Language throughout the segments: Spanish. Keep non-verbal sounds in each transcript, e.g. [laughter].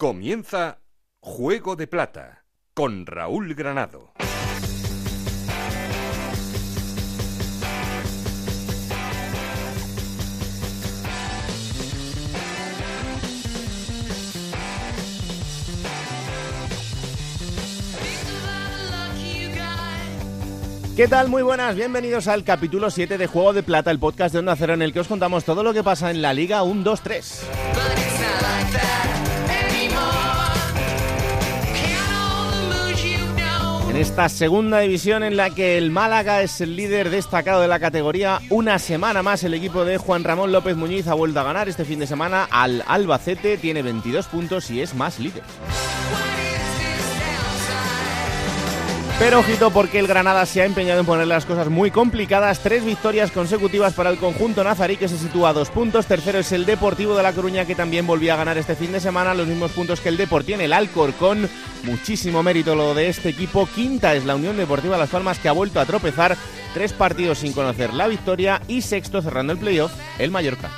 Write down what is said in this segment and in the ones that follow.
Comienza Juego de Plata con Raúl Granado. ¿Qué tal? Muy buenas, bienvenidos al capítulo 7 de Juego de Plata, el podcast de Onda Cero en el que os contamos todo lo que pasa en la Liga 1, esta segunda división en la que el Málaga es el líder destacado de la categoría, una semana más el equipo de Juan Ramón López Muñiz ha vuelto a ganar este fin de semana al Albacete, tiene 22 puntos y es más líder. Pero ojito porque el Granada se ha empeñado en poner las cosas muy complicadas. Tres victorias consecutivas para el conjunto nazarí que se sitúa a dos puntos. Tercero es el Deportivo de La Coruña que también volvió a ganar este fin de semana. Los mismos puntos que el Deport tiene el Alcorcón. Muchísimo mérito lo de este equipo. Quinta es la Unión Deportiva Las Palmas que ha vuelto a tropezar. Tres partidos sin conocer la victoria. Y sexto cerrando el playoff el Mallorca.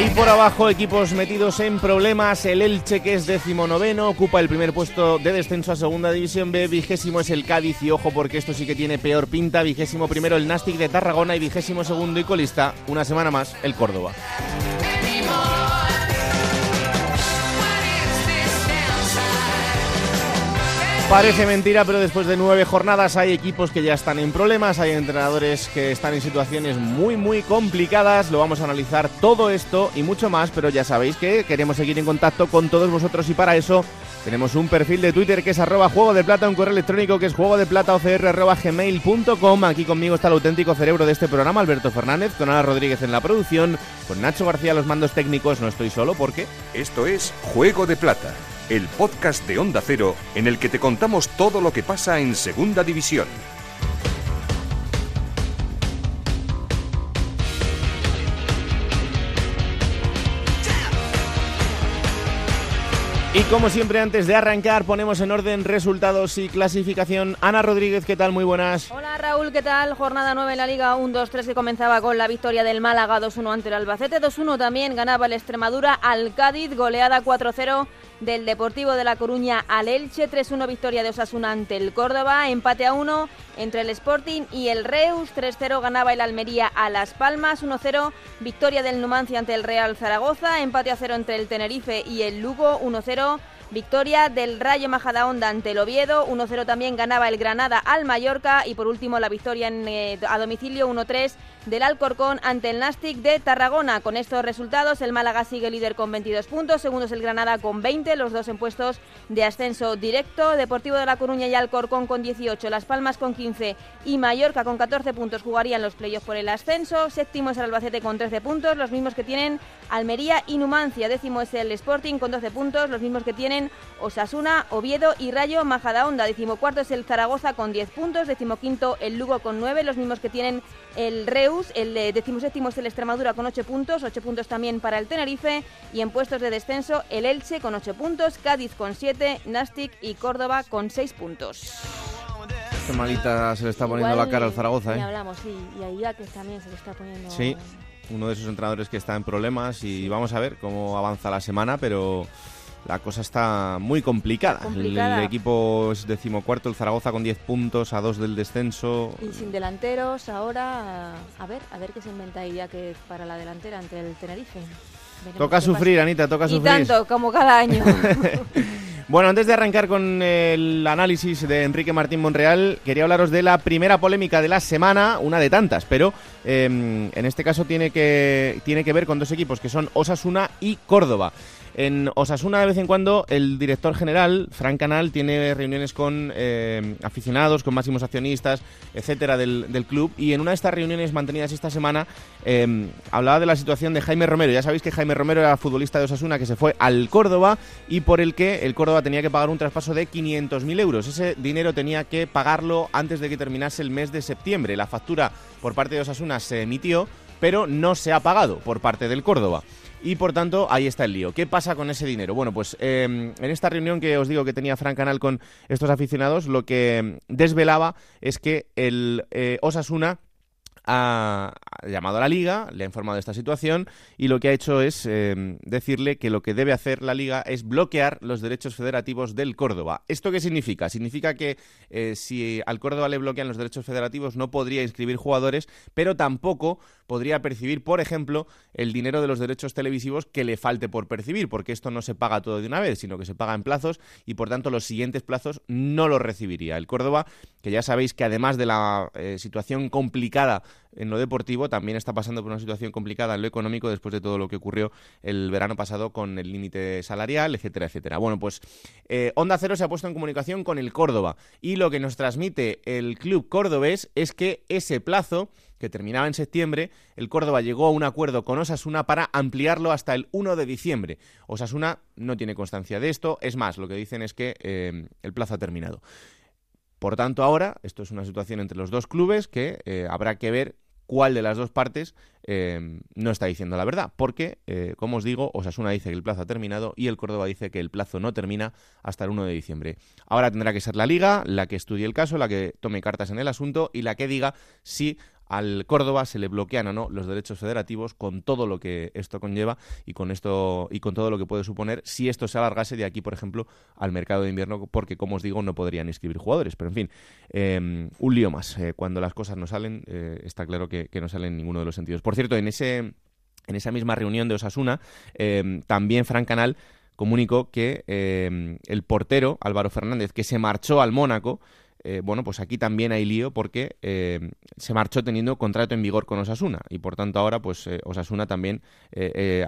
Y por abajo, equipos metidos en problemas. El Elche, que es decimonoveno, ocupa el primer puesto de descenso a Segunda División B. Vigésimo es el Cádiz. Y ojo, porque esto sí que tiene peor pinta. Vigésimo primero el Nastic de Tarragona. Y vigésimo segundo y colista, una semana más, el Córdoba. Parece mentira, pero después de nueve jornadas hay equipos que ya están en problemas, hay entrenadores que están en situaciones muy, muy complicadas. Lo vamos a analizar todo esto y mucho más, pero ya sabéis que queremos seguir en contacto con todos vosotros y para eso tenemos un perfil de Twitter que es arroba juego de plata, un correo electrónico que es juego de plata. Aquí conmigo está el auténtico cerebro de este programa, Alberto Fernández, con Ana Rodríguez en la producción, con Nacho García los mandos técnicos. No estoy solo porque... Esto es Juego de Plata el podcast de Onda Cero en el que te contamos todo lo que pasa en Segunda División. Y como siempre, antes de arrancar, ponemos en orden resultados y clasificación. Ana Rodríguez, ¿qué tal? Muy buenas. Hola Raúl, ¿qué tal? Jornada 9 en la Liga 1-2-3 que comenzaba con la victoria del Málaga 2-1 ante el Albacete. 2-1 también ganaba el Extremadura al Cádiz, goleada 4-0 del Deportivo de La Coruña al Elche, 3-1 victoria de Osasuna ante el Córdoba, empate a 1 entre el Sporting y el Reus, 3-0 ganaba el Almería a Las Palmas, 1-0 victoria del Numancia ante el Real Zaragoza, empate a 0 entre el Tenerife y el Lugo, 1-0 Victoria del Rayo Majadahonda ante el Oviedo, 1-0 también ganaba el Granada al Mallorca y por último la victoria en, eh, a domicilio 1-3 del Alcorcón ante el Nastic de Tarragona. Con estos resultados el Málaga sigue líder con 22 puntos, segundo es el Granada con 20, los dos en puestos de ascenso directo, Deportivo de La Coruña y Alcorcón con 18, Las Palmas con 15 y Mallorca con 14 puntos jugarían los playoffs por el ascenso, séptimo es el Albacete con 13 puntos, los mismos que tienen Almería y Numancia, décimo es el Sporting con 12 puntos, los mismos que tienen Osasuna, Oviedo y Rayo Majadahonda. Decimocuarto es el Zaragoza con 10 puntos, decimoquinto el Lugo con 9, los mismos que tienen el Reus, el eh, decimoséptimo es el Extremadura con 8 puntos, 8 puntos también para el Tenerife y en puestos de descenso el Elche con 8 puntos, Cádiz con 7, Nastic y Córdoba con 6 puntos. Qué malita se le está poniendo la cara al Zaragoza, ¿eh? hablamos, sí, y a Ibaques también se le está poniendo... Sí, uno de esos entrenadores que está en problemas y vamos a ver cómo avanza la semana, pero la cosa está muy complicada. complicada. El, equipo es decimocuarto, el Zaragoza con 10 puntos a 2 del descenso. Y sin delanteros ahora, a ver, a ver qué se inventa ya que para la delantera ante el Tenerife. Veremos Toca sufrir, pasa. Anita, toca y sufrir. tanto, como cada año. [laughs] Bueno, antes de arrancar con el análisis de Enrique Martín Monreal, quería hablaros de la primera polémica de la semana, una de tantas, pero eh, en este caso tiene que, tiene que ver con dos equipos que son Osasuna y Córdoba. En Osasuna de vez en cuando el director general, Frank Canal, tiene reuniones con eh, aficionados, con máximos accionistas, etcétera, del, del, club. Y en una de estas reuniones mantenidas esta semana eh, hablaba de la situación de Jaime Romero. Ya sabéis que Jaime Romero era futbolista de Osasuna que se fue al Córdoba y por el que el Córdoba tenía que pagar un traspaso de 500.000 euros. Ese dinero tenía que pagarlo antes de que terminase el mes de septiembre. La factura por parte de Osasuna se emitió, pero no se ha pagado por parte del Córdoba y por tanto ahí está el lío. ¿Qué pasa con ese dinero? Bueno, pues eh, en esta reunión que os digo que tenía Frank Canal con estos aficionados, lo que desvelaba es que el eh, Osasuna ha llamado a la liga, le ha informado de esta situación y lo que ha hecho es eh, decirle que lo que debe hacer la liga es bloquear los derechos federativos del Córdoba. ¿Esto qué significa? Significa que eh, si al Córdoba le bloquean los derechos federativos no podría inscribir jugadores, pero tampoco podría percibir, por ejemplo, el dinero de los derechos televisivos que le falte por percibir, porque esto no se paga todo de una vez, sino que se paga en plazos y por tanto los siguientes plazos no los recibiría. El Córdoba, que ya sabéis que además de la eh, situación complicada en lo deportivo, también está pasando por una situación complicada en lo económico después de todo lo que ocurrió el verano pasado con el límite salarial, etcétera, etcétera. Bueno, pues eh, Onda Cero se ha puesto en comunicación con el Córdoba y lo que nos transmite el club cordobés es que ese plazo que terminaba en septiembre, el Córdoba llegó a un acuerdo con Osasuna para ampliarlo hasta el 1 de diciembre. Osasuna no tiene constancia de esto, es más, lo que dicen es que eh, el plazo ha terminado. Por tanto, ahora, esto es una situación entre los dos clubes que eh, habrá que ver cuál de las dos partes eh, no está diciendo la verdad. Porque, eh, como os digo, Osasuna dice que el plazo ha terminado y el Córdoba dice que el plazo no termina hasta el 1 de diciembre. Ahora tendrá que ser la liga la que estudie el caso, la que tome cartas en el asunto y la que diga si al Córdoba se le bloquean o no los derechos federativos con todo lo que esto conlleva y con esto y con todo lo que puede suponer si esto se alargase de aquí, por ejemplo, al mercado de invierno, porque como os digo, no podrían inscribir jugadores. Pero en fin, em, un lío más. Eh, cuando las cosas no salen, eh, está claro que, no salen en ninguno de los sentidos. Por cierto, en ese en esa misma reunión de Osasuna, em, también Fran Canal comunicó que em, el portero Álvaro Fernández, que se marchó al Mónaco, eh, bueno, pues aquí también hay lío porque eh, se marchó teniendo contrato en vigor con Osasuna y por tanto ahora pues eh, Osasuna también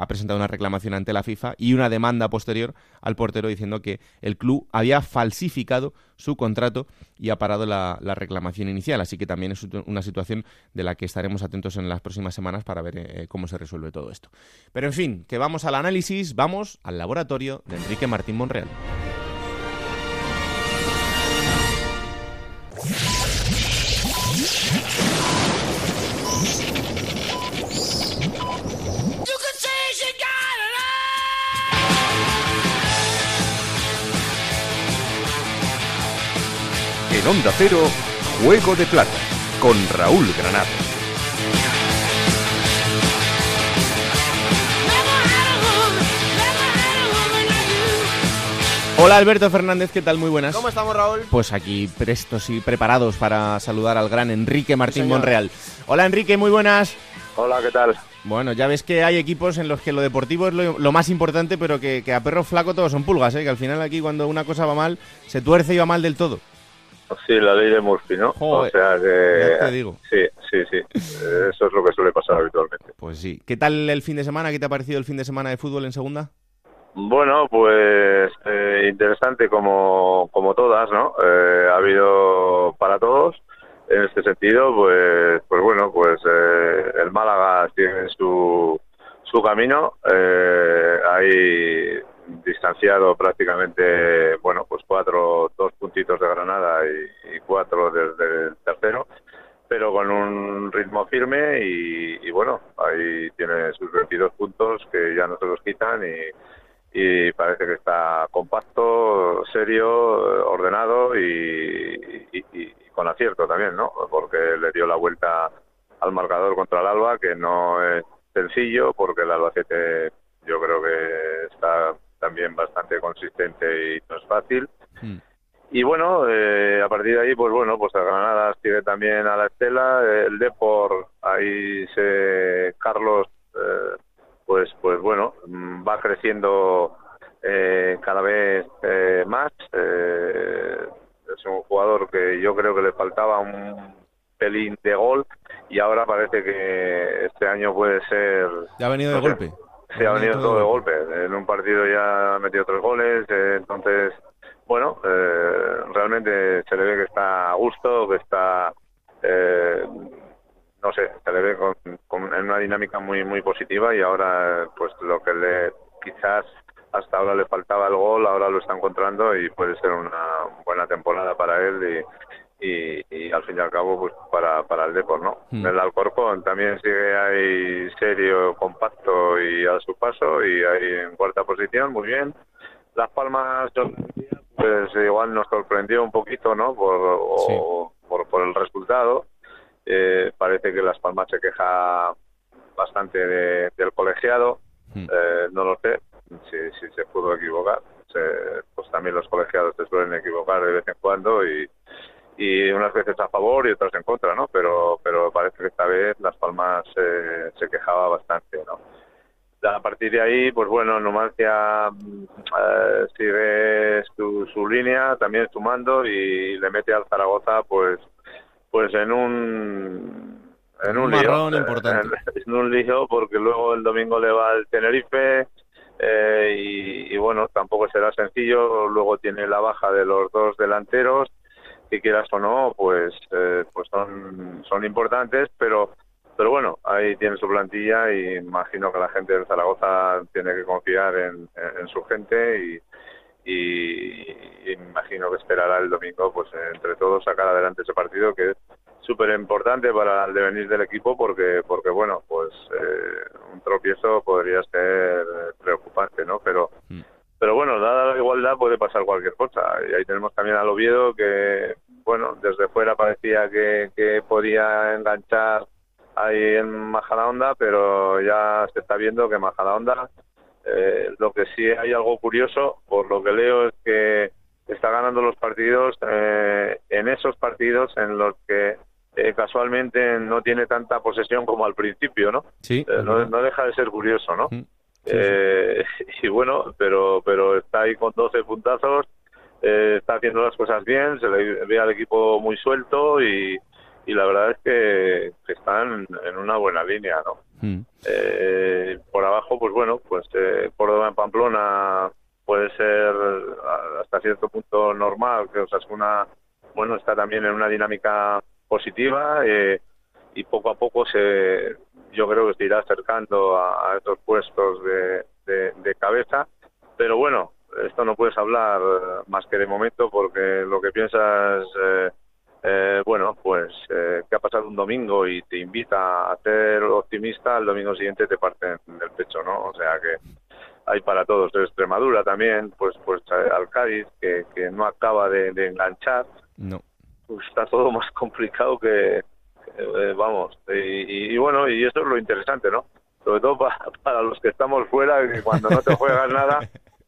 ha presentado una reclamación ante la FIFA y una demanda posterior al portero diciendo que el club había falsificado su contrato y ha parado la, la reclamación inicial. Así que también es una situación de la que estaremos atentos en las próximas semanas para ver cómo se resuelve todo esto. Pero en fin, que vamos al análisis, vamos al laboratorio de Enrique Martín Monreal. En Onda Cero, Juego de Plata, con Raúl Granado. Hola Alberto Fernández, ¿qué tal? Muy buenas. ¿Cómo estamos, Raúl? Pues aquí prestos y preparados para saludar al gran Enrique Martín Monreal. Hola Enrique, muy buenas. Hola, ¿qué tal? Bueno, ya ves que hay equipos en los que lo deportivo es lo, más importante, pero que, a perro flaco todos son pulgas, ¿eh? que al final aquí cuando una cosa va mal, se tuerce y va mal del todo. Sí, la ley de Murphy, ¿no? o sea que... te digo. Sí, sí, sí. Eso es lo que suele pasar habitualmente. Pues sí. ¿Qué tal el fin de semana? ¿Qué te ha parecido el fin de semana de fútbol en segunda? Bueno, pues eh, interesante como, como todas, ¿no? Eh, ha habido para todos. En este sentido, pues, pues bueno, pues eh, el Málaga tiene su, su camino. hay distanciado prácticamente, bueno, pues cuatro, dos puntitos de Granada y, cuatro desde el tercero, pero con un ritmo firme y, bueno, ahí tiene sus 22 puntos que ya no se los quitan y, parece que está compacto, serio, ordenado y, y, con acierto también, ¿no? Porque le dio la vuelta al marcador contra el Alba, que no es sencillo, porque el Albacete yo creo que está también bastante consistente y no es fácil. Hmm. Y bueno, eh, a partir de ahí, pues bueno, pues el Granada sigue también a la estela, el Depor, ahí se Carlos, eh, pues pues bueno, mm, va creciendo eh, cada vez más. es un jugador que yo creo que le faltaba un pelín de gol y ahora parece que este año puede ser... Ya ha venido de golpe. Se ha venido todo de golpe. En un partido ya ha metido tres goles, eh, entonces, bueno, eh, realmente se le ve que está a gusto, que está, eh, no sé, se le ve con, en una dinámica muy muy positiva y ahora, pues lo que le quizás hasta ahora le faltaba el gol, ahora lo está encontrando y puede ser una buena temporada para él y, y, al fin y al cabo pues para, para el Depor, ¿no? Hmm. El Alcorcón también sigue ahí serio, compacto y a su paso y ahí en cuarta posición, muy bien. Las Palmas pues igual nos sorprendió un poquito, ¿no? Por, por, por, el resultado. Eh, parece que Las Palmas se queja bastante del colegiado. Hmm. Eh, no lo sé si, si se pudo equivocar. pues también los colegiados se suelen equivocar de vez en cuando y, y unas veces a favor y otras en contra, ¿no? Pero, pero parece que esta vez Las Palmas eh, se quejaba bastante, ¿no? A partir de ahí, pues bueno, Numancia eh, sigue su, su línea, también sumando y le mete al Zaragoza, pues, pues en un en un, lío, importante. [laughs] En, un lío porque luego el domingo le va al Tenerife eh, y, y, bueno, tampoco será sencillo. Luego tiene la baja de los dos delanteros que quieras o no, pues, eh, pues son, son importantes, pero, pero bueno, ahí tiene su plantilla y imagino que la gente de Zaragoza tiene que confiar en, su gente y, y, imagino que esperará el domingo, pues entre todos sacar adelante ese partido que es súper importante para el devenir del equipo porque, porque bueno, pues eh, un tropiezo podría ser preocupante, ¿no? Pero mm. Pero bueno, dada la igualdad puede pasar cualquier cosa. Y ahí tenemos también al Oviedo que, bueno, desde fuera parecía que, que podía enganchar ahí en Majadahonda, pero ya se está viendo que Majadahonda, eh, lo que sí hay algo curioso, por lo que leo, es que está ganando los partidos eh, en esos partidos en los que eh, casualmente no tiene tanta posesión como al principio, ¿no? Sí. Eh, no, no, deja de ser curioso, ¿no? Eh, [laughs] y bueno, pero, pero está ahí con 12 puntazos, eh, está haciendo las cosas bien, se le ve al equipo muy suelto y, y la verdad es que, están en una buena línea, ¿no? Mm. Eh, por abajo, pues bueno, pues eh, Córdoba en Pamplona puede ser hasta cierto punto normal, que Osasuna, bueno, está también en una dinámica positiva eh, y poco a poco se yo creo que se irá acercando a, estos puestos de, cabeza. Pero bueno, esto no puedes hablar más que de momento porque lo que piensas, eh, eh, bueno, pues eh, que ha pasado un domingo y te invita a ser optimista, el domingo siguiente te parten del pecho, ¿no? O sea que hay para todos. De Extremadura también, pues pues al Cádiz, que, que no acaba de, enganchar. No. Pues está todo [laughs] más complicado que, eh, vamos, y, bueno, y eso es lo interesante, ¿no? Sobre todo [laughs] para, los que estamos fuera, que cuando no te juegas nada,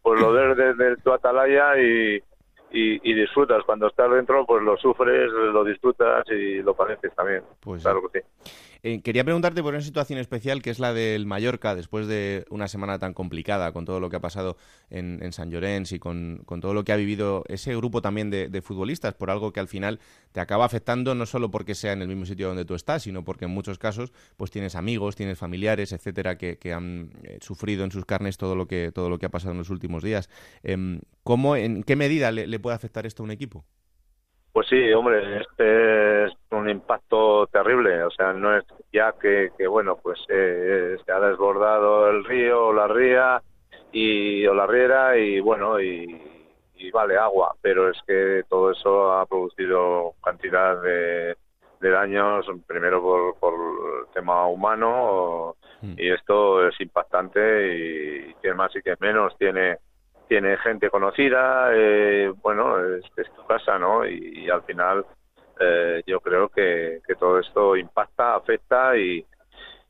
pues lo ves desde tu atalaya y, y, disfrutas. Cuando estás dentro, pues lo sufres, lo disfrutas y lo padeces también. Pues claro que sí. Eh, quería preguntarte por una situación especial que es la del Mallorca, después de una semana tan complicada con todo lo que ha pasado en, San Llorenç y con, todo lo que ha vivido ese grupo también de, futbolistas, por algo que al final te acaba afectando no solo porque sea en el mismo sitio donde tú estás, sino porque en muchos casos pues tienes amigos, tienes familiares, etcétera, que, han eh, sufrido en sus carnes todo lo que todo lo que ha pasado en los últimos días. Em, ¿Cómo, en qué medida le puede afectar esto a un equipo? Pues sí, hombre, este es un impacto terrible. O sea, no es ya que, que bueno, pues eh, se ha desbordado el río o la ría y, o la riera y bueno, y, vale agua, pero es que todo eso ha producido cantidad de, daños, primero por, por el tema humano, mm. y esto es impactante y, y más y que menos tiene tiene gente conocida, eh, bueno, es, tu casa, ¿no? Y, al final eh, yo creo que, todo esto impacta, afecta y...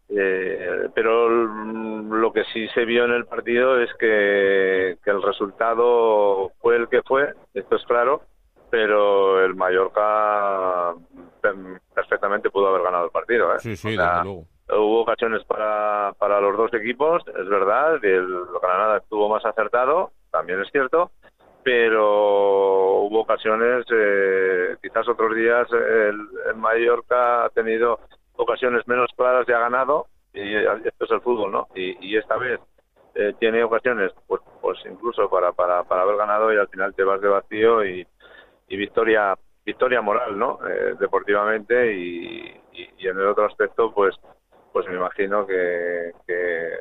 Eh, pero lo que sí se vio en el partido es que, el resultado fue el que fue, esto es claro, pero el Mallorca perfectamente pudo haber ganado el partido. ¿eh? Sí, sí, desde luego. Hubo ocasiones para, para los dos equipos, es verdad, el Granada estuvo más acertado, también es cierto, pero hubo ocasiones, eh, quizás otros días el, Mallorca ha tenido ocasiones menos claras y ha ganado, y esto es el fútbol, ¿no? Y, esta vez eh, tiene ocasiones, pues, pues incluso para, para, para haber ganado y al final te vas de vacío y, victoria victoria moral, ¿no? Eh, deportivamente y, y, en el otro aspecto, pues pues me imagino que, que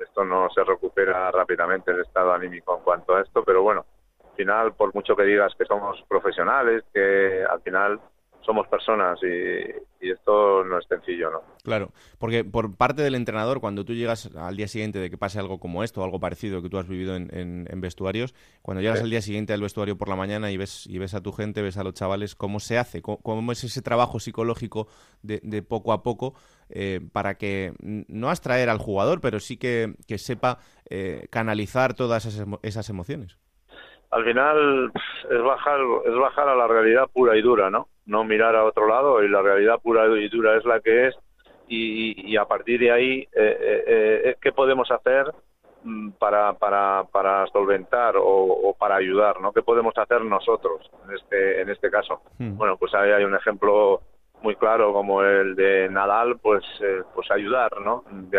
esto no se recupera rápidamente el estado anímico en cuanto a esto, pero bueno, al final, por mucho que digas que somos profesionales, que al final somos personas y, esto no es sencillo, ¿no? Claro, porque por parte del entrenador, cuando tú llegas al día siguiente de que pase algo como esto, algo parecido que tú has vivido en, vestuarios, cuando llegas al día siguiente al vestuario por la mañana y ves, y ves a tu gente, ves a los chavales, ¿cómo se hace? ¿Cómo, es ese trabajo psicológico de, poco a poco eh, para que no abstraer al jugador, pero sí que, sepa eh, canalizar todas esas, esas emociones? al final es bajar es bajar a la realidad pura y dura no no mirar a otro lado y la realidad pura y dura es la que es y, a partir de ahí eh, eh, eh, qué podemos hacer mm, para, para, para solventar o, para ayudar, ¿no? ¿Qué podemos hacer nosotros en este, en este caso? Hmm. Bueno, pues ahí hay un ejemplo muy claro como el de Nadal, pues, pues ayudar, ¿no? De,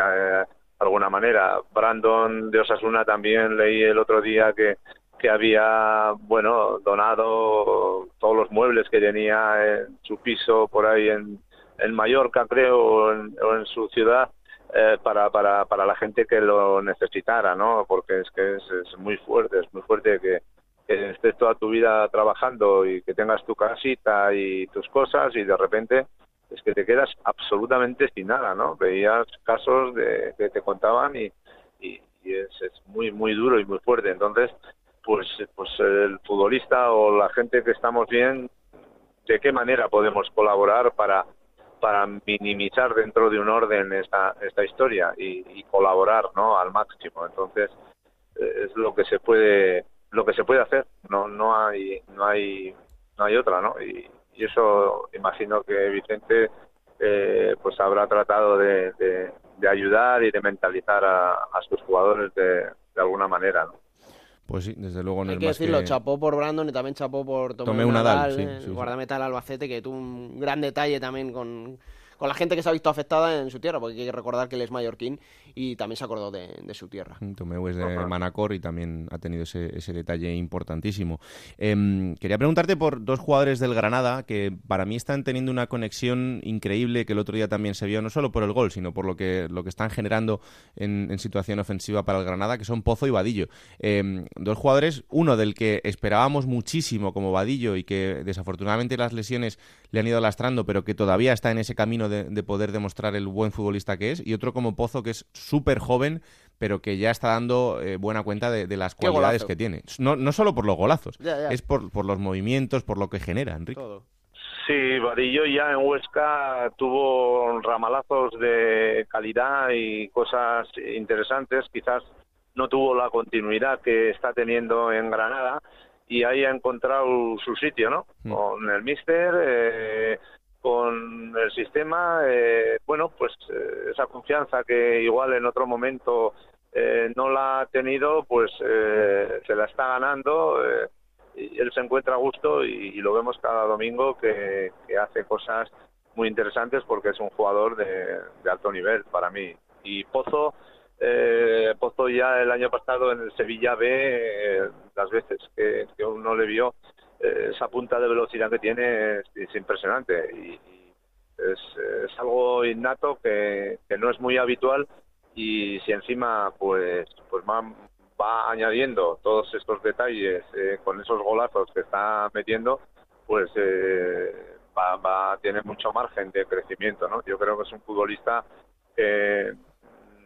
alguna manera. Brandon de Osasuna también leí el otro día que que había, bueno, donado todos los muebles que tenía en su piso por ahí en, en Mallorca, creo, o en, su ciudad, eh, para, para, para la gente que lo necesitara, ¿no? Porque es que es, muy fuerte, es muy fuerte que, estés toda tu vida trabajando y que tengas tu casita y tus cosas y de repente es que te quedas absolutamente sin nada, ¿no? Veías casos de que te contaban y, y, y es, es muy, muy duro y muy fuerte. Entonces, pues, pues el futbolista o la gente que estamos bien, de qué manera podemos colaborar para, para minimizar dentro de un orden esta, esta historia y, colaborar ¿no? al máximo. Entonces, eh, es lo que se puede lo que se puede hacer no no hay no hay no hay otra no y, eso imagino que Vicente eh, pues habrá tratado de, de, ayudar y de mentalizar a, a sus jugadores de, de alguna manera ¿no? Pues sí, desde luego no Hay que decirlo, chapó por Brandon y también chapó por Tomé, un Nadal, el guardameta Albacete, que tuvo un gran detalle también con, con la gente que se ha visto afectada en su tierra, porque hay que recordar que él es mallorquín y también se acordó de, su tierra. Mm, Tomeu es de Manacor y también ha tenido ese, ese detalle importantísimo. Em, quería preguntarte por dos jugadores del Granada que para mí están teniendo una conexión increíble que el otro día también se vio, no solo por el gol, sino por lo que, lo que están generando en, situación ofensiva para el Granada, que son Pozo y Vadillo. Em, dos jugadores, uno del que esperábamos muchísimo como Vadillo y que desafortunadamente las lesiones le han ido lastrando, pero que todavía está en ese camino de, poder demostrar el buen futbolista que es, y otro como Pozo, que es súper joven, pero que ya está dando eh, buena cuenta de, las cualidades que tiene. No, no solo por los golazos, es por, por los movimientos, por lo que genera, Enrique. Sí, Vadillo ya en Huesca tuvo ramalazos de calidad y cosas interesantes. Quizás no tuvo la continuidad que está teniendo en Granada y ahí ha encontrado su sitio, ¿no? Mm. Con el Mister, eh, con el sistema, eh, bueno, pues eh, esa confianza que igual en otro momento no la ha tenido, pues se la está ganando. y él se encuentra a gusto y, lo vemos cada domingo que, hace cosas muy interesantes porque es un jugador de, de alto nivel para mí. Y Pozo, eh, Pozo ya el año pasado en el Sevilla B, eh, las veces que, uno le vio, eh, esa punta de velocidad que tiene es, impresionante y, es, algo innato que, no es muy habitual y si encima pues pues va, añadiendo todos estos detalles eh, con esos golazos que está metiendo, pues va, va a tener mucho margen de crecimiento, ¿no? Yo creo que es un futbolista que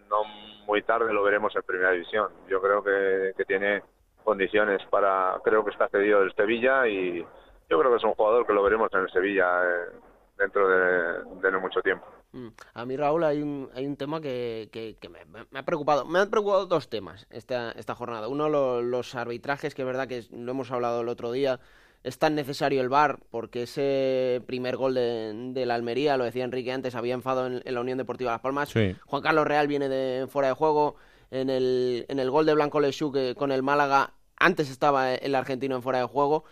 no muy tarde lo veremos en primera división. Yo creo que, tiene condiciones para, creo que está cedido del Sevilla y yo creo que es un jugador que lo veremos en el Sevilla eh, dentro de, no mucho tiempo. Mm. A mí, Raúl, hay un, hay un tema que, que, me, ha preocupado. Me han preocupado dos temas esta, esta jornada. Uno, los arbitrajes, que es verdad que lo hemos hablado el otro día es tan necesario el VAR porque ese primer gol de, la Almería, lo decía Enrique antes, había enfado en, la Unión Deportiva Las Palmas. Juan Carlos Real viene de fuera de juego. En el, en el gol de Blanco Lechú que con el Málaga antes estaba el argentino en fuera de juego.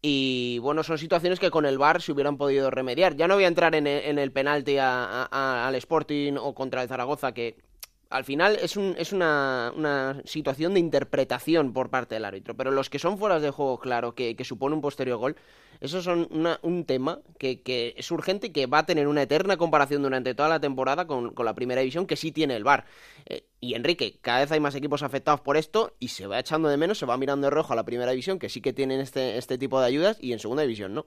Y bueno, son situaciones que con el VAR se hubieran podido remediar. Ya no voy a entrar en el, en el penalti al Sporting o contra el Zaragoza, que al final es, un, es una, una, situación de interpretación por parte del árbitro, pero los que son fuera de juego, claro, que, supone un posterior gol, eso son una, un tema que, que, es urgente y que va a tener una eterna comparación durante toda la temporada con, con la primera división que sí tiene el VAR. Eh, y Enrique, cada vez hay más equipos afectados por esto y se va echando de menos, se va mirando de rojo a la primera división, que sí que tienen este, este tipo de ayudas, y en segunda división no.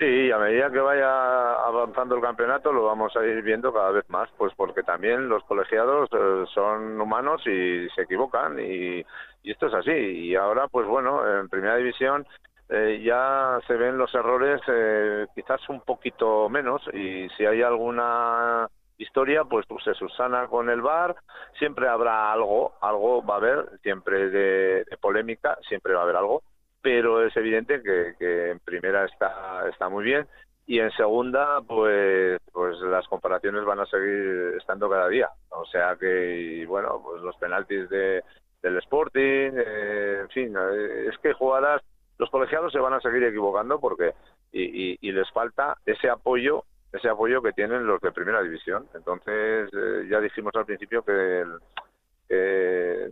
Sí, a medida que vaya avanzando el campeonato lo vamos a ir viendo cada vez más, pues porque también los colegiados eh, son humanos y se equivocan y, esto es así. Y ahora, pues bueno, en primera división eh, ya se ven los errores eh, quizás un poquito menos y si hay alguna historia, pues, se subsana con el bar, siempre habrá algo, algo va a haber, siempre de polémica, siempre va a haber algo pero es evidente que, en primera está, está muy bien y en segunda pues pues las comparaciones van a seguir estando cada día. O sea que bueno pues los penaltis de del Sporting eh, en fin eh, es que jugadas los colegiados se van a seguir equivocando porque y, y, les falta ese apoyo ese apoyo que tienen los de primera división. Entonces eh, ya dijimos al principio que,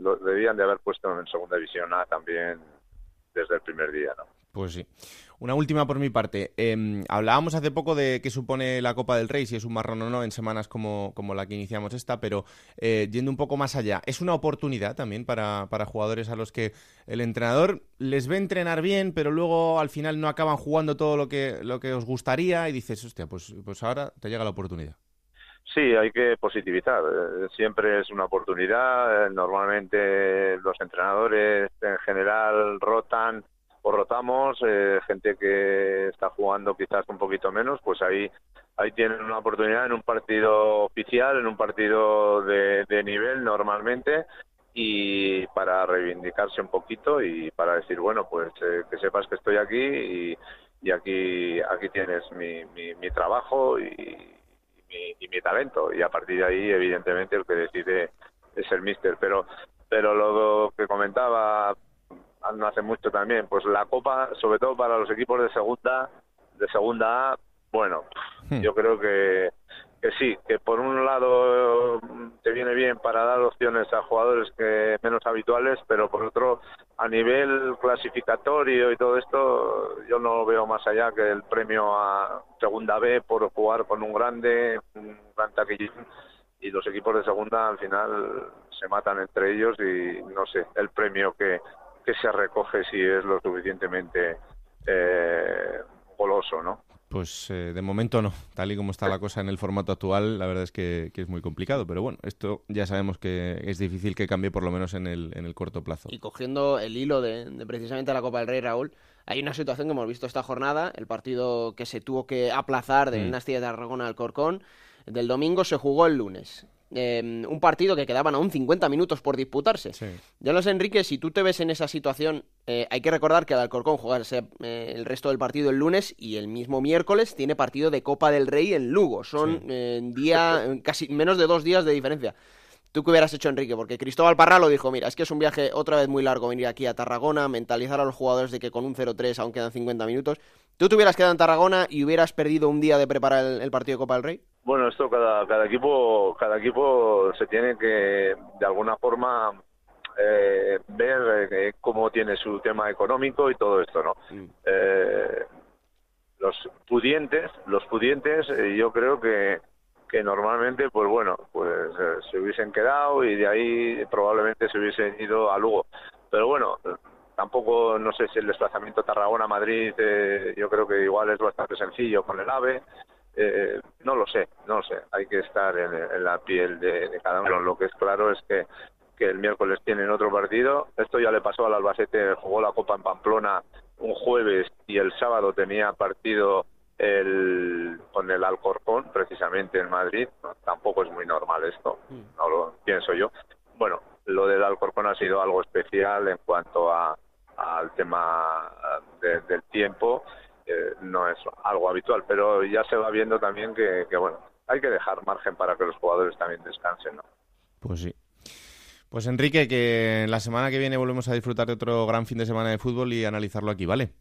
lo debían de haber puesto en segunda división A también desde el primer día, ¿no? Pues sí. Una última por mi parte. Em, hablábamos hace poco de qué supone la Copa del Rey, si es un marrón o no, en semanas como, como la que iniciamos esta, pero eh, yendo un poco más allá, ¿es una oportunidad también para, para jugadores a los que el entrenador les ve entrenar bien, pero luego al final no acaban jugando todo lo que, lo que os gustaría y dices, hostia, pues, pues ahora te llega la oportunidad? Sí, hay que positivizar. Eh, siempre es una oportunidad. Eh, normalmente los entrenadores en general rotan o rotamos. Eh, gente que está jugando quizás un poquito menos, pues ahí ahí tienen una oportunidad en un partido oficial, en un partido de, nivel normalmente y para reivindicarse un poquito y para decir bueno pues que sepas que estoy aquí y, y aquí aquí tienes mi, mi, mi trabajo y y mi talento y a partir de ahí evidentemente el que decide es el míster pero pero lo que comentaba no hace mucho también pues la copa sobre todo para los equipos de segunda de segunda A bueno hmm. yo creo que que sí, que por un lado te viene bien para dar opciones a jugadores que menos habituales, pero por otro, a nivel clasificatorio y todo esto, yo no veo más allá que el premio a Segunda B por jugar con un grande, un gran taquillín, y los equipos de Segunda al final se matan entre ellos y no sé, el premio que, que se recoge si es lo suficientemente eh, goloso, ¿no? Pues eh, de momento no. Tal y como está la cosa en el formato actual, la verdad es que, es muy complicado. Pero bueno, esto ya sabemos que es difícil que cambie por lo menos en el, en el corto plazo. Y cogiendo el hilo de, precisamente la Copa del Rey, Raúl, hay una situación que hemos visto esta jornada, el partido que se tuvo que aplazar de mm. De Aragón al Corcón, del domingo se jugó el lunes. Em, un partido que quedaban aún 50 minutos por disputarse. Ya lo sé, Enrique, si tú te ves en esa situación, eh, hay que recordar que el Alcorcón juega eh, el resto del partido el lunes y el mismo miércoles tiene partido de Copa del Rey en Lugo. Son eh, día, casi menos de dos días de diferencia. ¿Tú qué hubieras hecho, Enrique? Porque Cristóbal Parra lo dijo, mira, es que es un viaje otra vez muy largo venir aquí a Tarragona, mentalizar a los jugadores de que con un 0-3 aún quedan 50 minutos. ¿Tú te hubieras quedado en Tarragona y hubieras perdido un día de preparar el, partido de Copa del Rey? Bueno, esto cada, cada equipo cada equipo se tiene que, de alguna forma, eh, ver eh, cómo tiene su tema económico y todo esto, ¿no? Mm. Eh, los pudientes, los pudientes, yo creo que que normalmente, pues bueno, pues eh, se hubiesen quedado y de ahí probablemente se hubiesen ido a Lugo. Pero bueno, tampoco no sé si el desplazamiento Tarragona-Madrid, eh, yo creo que igual es bastante sencillo con el AVE. Eh, no lo sé, no lo sé. Hay que estar en, la piel de, cada uno. Lo que es claro es que, que el miércoles tienen otro partido. Esto ya le pasó al Albacete, jugó la Copa en Pamplona un jueves y el sábado tenía partido el, con el Alcorcón, precisamente en Madrid. tampoco es muy normal esto, no lo pienso yo. Bueno, lo del Alcorcón ha sido algo especial en cuanto a, al tema del tiempo. No es algo habitual, pero ya se va viendo también que, que, bueno, hay que dejar margen para que los jugadores también descansen, ¿no? Pues sí. Pues Enrique, que la semana que viene volvemos a disfrutar de otro gran fin de semana de fútbol y analizarlo aquí, ¿vale?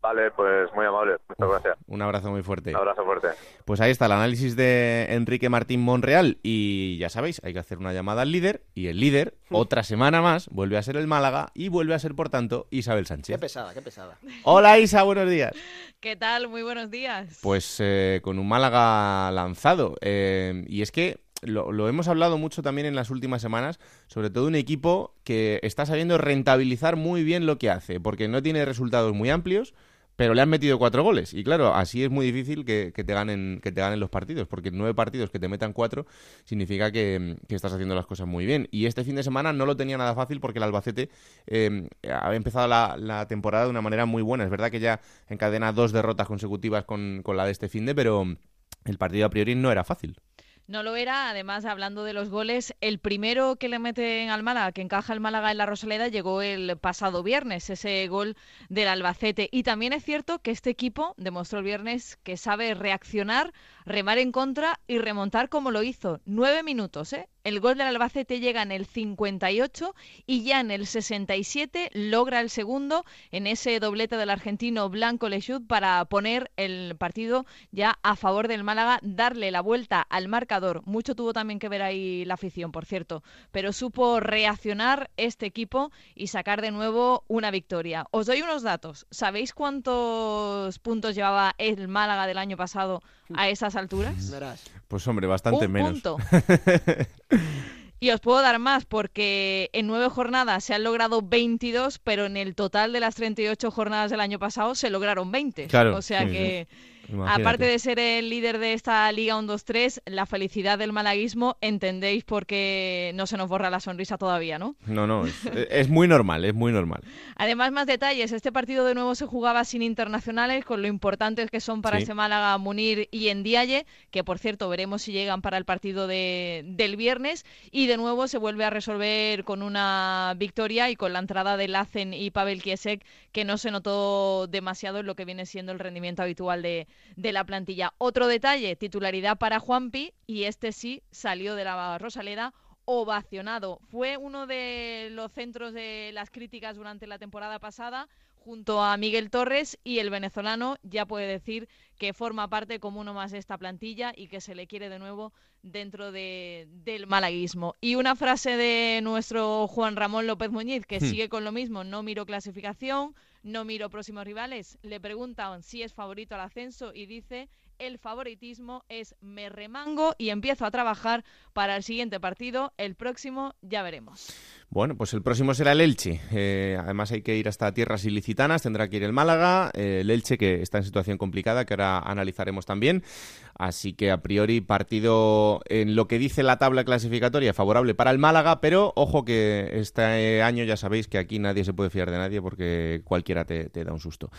Vale, pues muy amable. Muchas gracias. Un abrazo muy fuerte. Un abrazo fuerte. Pues ahí está el análisis de Enrique Martín Monreal. Y ya sabéis, hay que hacer una llamada al líder. Y el líder, [laughs] otra semana más, vuelve a ser el Málaga y vuelve a ser, por tanto, Isabel Sánchez. Qué pesada, qué pesada. Hola Isa, buenos días. ¿Qué tal? Muy buenos días. Pues eh, con un Málaga lanzado. Eh, y es que lo, lo, hemos hablado mucho también en las últimas semanas, sobre todo un equipo que está sabiendo rentabilizar muy bien lo que hace, porque no tiene resultados muy amplios, pero le han metido cuatro goles. Y claro, así es muy difícil que, te, ganen, que te ganen los partidos, porque nueve partidos que te metan cuatro significa que, estás haciendo las cosas muy bien. Y este fin de semana no lo tenía nada fácil porque el Albacete eh, había empezado la, temporada de una manera muy buena. Es verdad que ya encadena dos derrotas consecutivas con, con la de este fin de, pero el partido a priori no era fácil. No lo era, además hablando de los goles, el primero que le meten al Málaga, que encaja el Málaga en la Rosaleda, llegó el pasado viernes, ese gol del Albacete. Y también es cierto que este equipo demostró el viernes que sabe reaccionar, remar en contra y remontar como lo hizo. Nueve minutos, ¿eh? El gol del Albacete llega en el 58 y ya en el 67 logra el segundo en ese doblete del argentino Blanco Lechut para poner el partido ya a favor del Málaga, darle la vuelta al marcador. Mucho tuvo también que ver ahí la afición, por cierto, pero supo reaccionar este equipo y sacar de nuevo una victoria. Os doy unos datos. ¿Sabéis cuántos puntos llevaba el Málaga del año pasado a esas alturas? Pues hombre, bastante Un menos. Punto. [laughs] Y os puedo dar más porque en nueve jornadas se han logrado 22, pero en el total de las 38 jornadas del año pasado se lograron 20. Claro, o sea que Aparte de ser el líder de esta Liga 1-2-3, la felicidad del malaguismo, entendéis por qué no se nos borra la sonrisa todavía, ¿no? No, no, es, muy normal, es muy normal. Además, más detalles, este partido de nuevo se jugaba sin internacionales, con lo importantes que son para ese Málaga Munir y Endiaye, que por cierto veremos si llegan para el partido de, del viernes, y de nuevo se vuelve a resolver con una victoria y con la entrada de Lacen y Pavel Kiesek, que no se notó demasiado en lo que viene siendo el rendimiento habitual de, de la plantilla. Otro detalle, titularidad para Juanpi y este sí salió de la Rosaleda ovacionado. Fue uno de los centros de las críticas durante la temporada pasada junto a Miguel Torres y el venezolano ya puede decir que forma parte como uno más de esta plantilla y que se le quiere de nuevo dentro de, del malaguismo. Y una frase de nuestro Juan Ramón López Muñiz que hmm. sigue con lo mismo, no miro clasificación, no miro próximos rivales. Le preguntan si es favorito al ascenso y dice el favoritismo es me remango y empiezo a trabajar para el siguiente partido. El próximo ya veremos. Bueno, pues el próximo será el Elche. Eh, además hay que ir hasta tierras ilicitanas, tendrá que ir el Málaga, eh, el Elche que está en situación complicada, que ahora analizaremos también. Así que a priori partido en lo que dice la tabla clasificatoria favorable para el Málaga, pero ojo que este año ya sabéis que aquí nadie se puede fiar de nadie porque cualquiera te da un susto.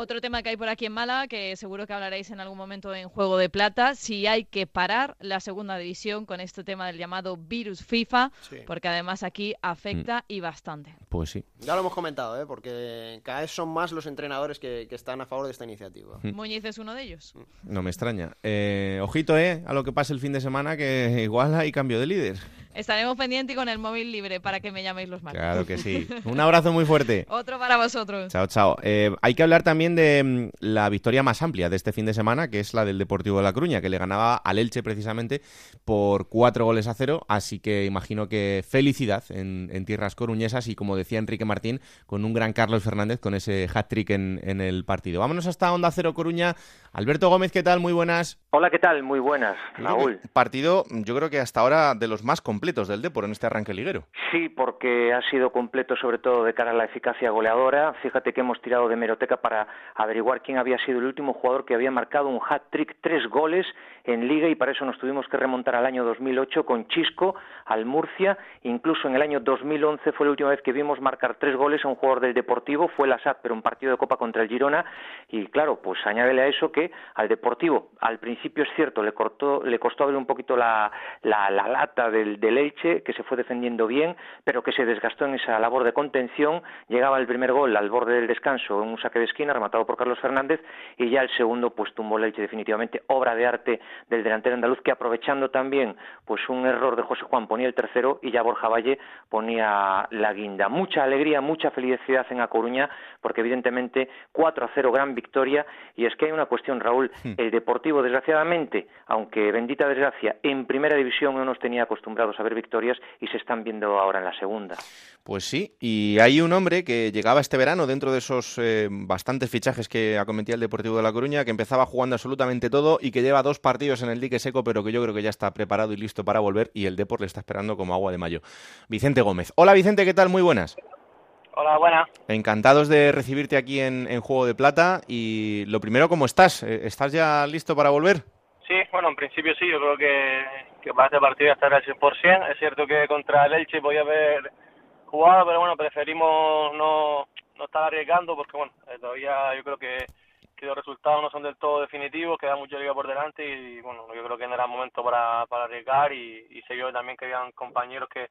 Otro tema que hay por aquí en Málaga, que seguro que hablaréis en algún momento en Juego de Plata, si hay que parar la segunda división con este tema del llamado virus FIFA, porque además aquí afecta mm. y bastante. Pues sí. Ya lo hemos comentado, ¿eh? porque cada vez son más los entrenadores que, están a favor de esta iniciativa. Mm. Muñiz es uno de ellos. Mm. No me extraña. Eh, ojito, ¿eh? A lo que pase el fin de semana, que igual hay cambio de líder. Estaremos pendientes con el móvil libre para que me llaméis los malos. Claro que sí. Un abrazo muy fuerte. [laughs] Otro para vosotros. Chao, chao. Eh, hay que hablar también de mm, la victoria más amplia de este fin de semana, que es la del Deportivo de La Coruña, que le ganaba al Elche precisamente por cuatro goles a cero. Así que imagino que felicidad en, tierras coruñesas y, como decía Enrique Martín, con un gran Carlos Fernández con ese hat-trick en, en el partido. Vámonos hasta Onda Cero Coruña. Alberto Gómez, ¿qué tal? Muy buenas. Hola, ¿qué tal? Muy buenas, Raúl. Partido, yo creo que hasta ahora de los más completos del Depor en este arranque liguero. Sí, porque ha sido completo sobre todo de cara a la eficacia goleadora. Fíjate que hemos tirado de meroteca para averiguar quién había sido el último jugador que había marcado un hat-trick, tres goles en Liga y para eso nos tuvimos que remontar al año 2008 con Chisco, al Murcia. Incluso en el año 2011 fue la última vez que vimos marcar tres goles a un jugador del Deportivo. Fue la SAT, pero un partido de Copa contra el Girona. Y claro, pues añádele a eso que al Deportivo, al principio es cierto, le, cortó, le costó abrir un poquito la, la, lata del, del, Elche, que se fue defendiendo bien, pero que se desgastó en esa labor de contención. Llegaba el primer gol al borde del descanso, en un saque de esquina, rematado por Carlos Fernández, y ya el segundo, pues tumbó el Elche definitivamente, obra de arte del delantero andaluz, que aprovechando también pues un error de José Juan ponía el tercero y ya Borja Valle ponía la guinda. Mucha alegría, mucha felicidad en A Coruña, porque evidentemente 4 a 0, gran victoria, y es que hay una cuestión, Raúl, hmm. el Deportivo, desgraciadamente, aunque bendita desgracia, en primera división no nos tenía acostumbrados a ver victorias y se están viendo ahora en la segunda. Pues sí, y hay un hombre que llegaba este verano dentro de esos eh, bastantes fichajes que acometía el Deportivo de La Coruña, que empezaba jugando absolutamente todo y que lleva dos partidos en el dique seco, pero que yo creo que ya está preparado y listo para volver y el Deport le está esperando como agua de mayo. Vicente Gómez. Hola Vicente, ¿qué tal? Muy buenas. Hola, buenas. Encantados de recibirte aquí en, Juego de Plata. Y lo primero, ¿cómo estás? Eh, ¿Estás ya listo para volver? Sí, bueno, en principio sí. Yo creo que, que para este partido estará al 100%. Es cierto que contra el Elche voy a haber jugado, pero bueno, preferimos no, no estar arriesgando porque, bueno, eh, todavía yo creo que, que los resultados no son del todo definitivos, queda mucha liga por delante y, bueno, yo creo que no era momento para, para arriesgar y, y sé yo también que habían compañeros que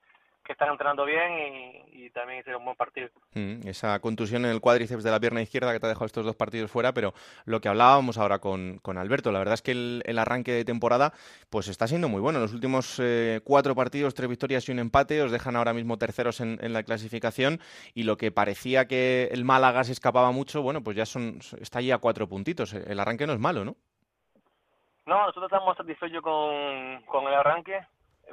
que están entrenando bien y, también hicieron un buen partido. Mm, esa contusión en el cuádriceps de la pierna izquierda que te ha dejado estos dos partidos fuera, pero lo que hablábamos ahora con, con Alberto, la verdad es que el, arranque de temporada pues está siendo muy bueno. Los últimos eh, cuatro partidos, tres victorias y un empate, os dejan ahora mismo terceros en, la clasificación y lo que parecía que el Málaga se escapaba mucho, bueno, pues ya son está allí a cuatro puntitos. El arranque no es malo, ¿no? No, nosotros estamos satisfechos con, con el arranque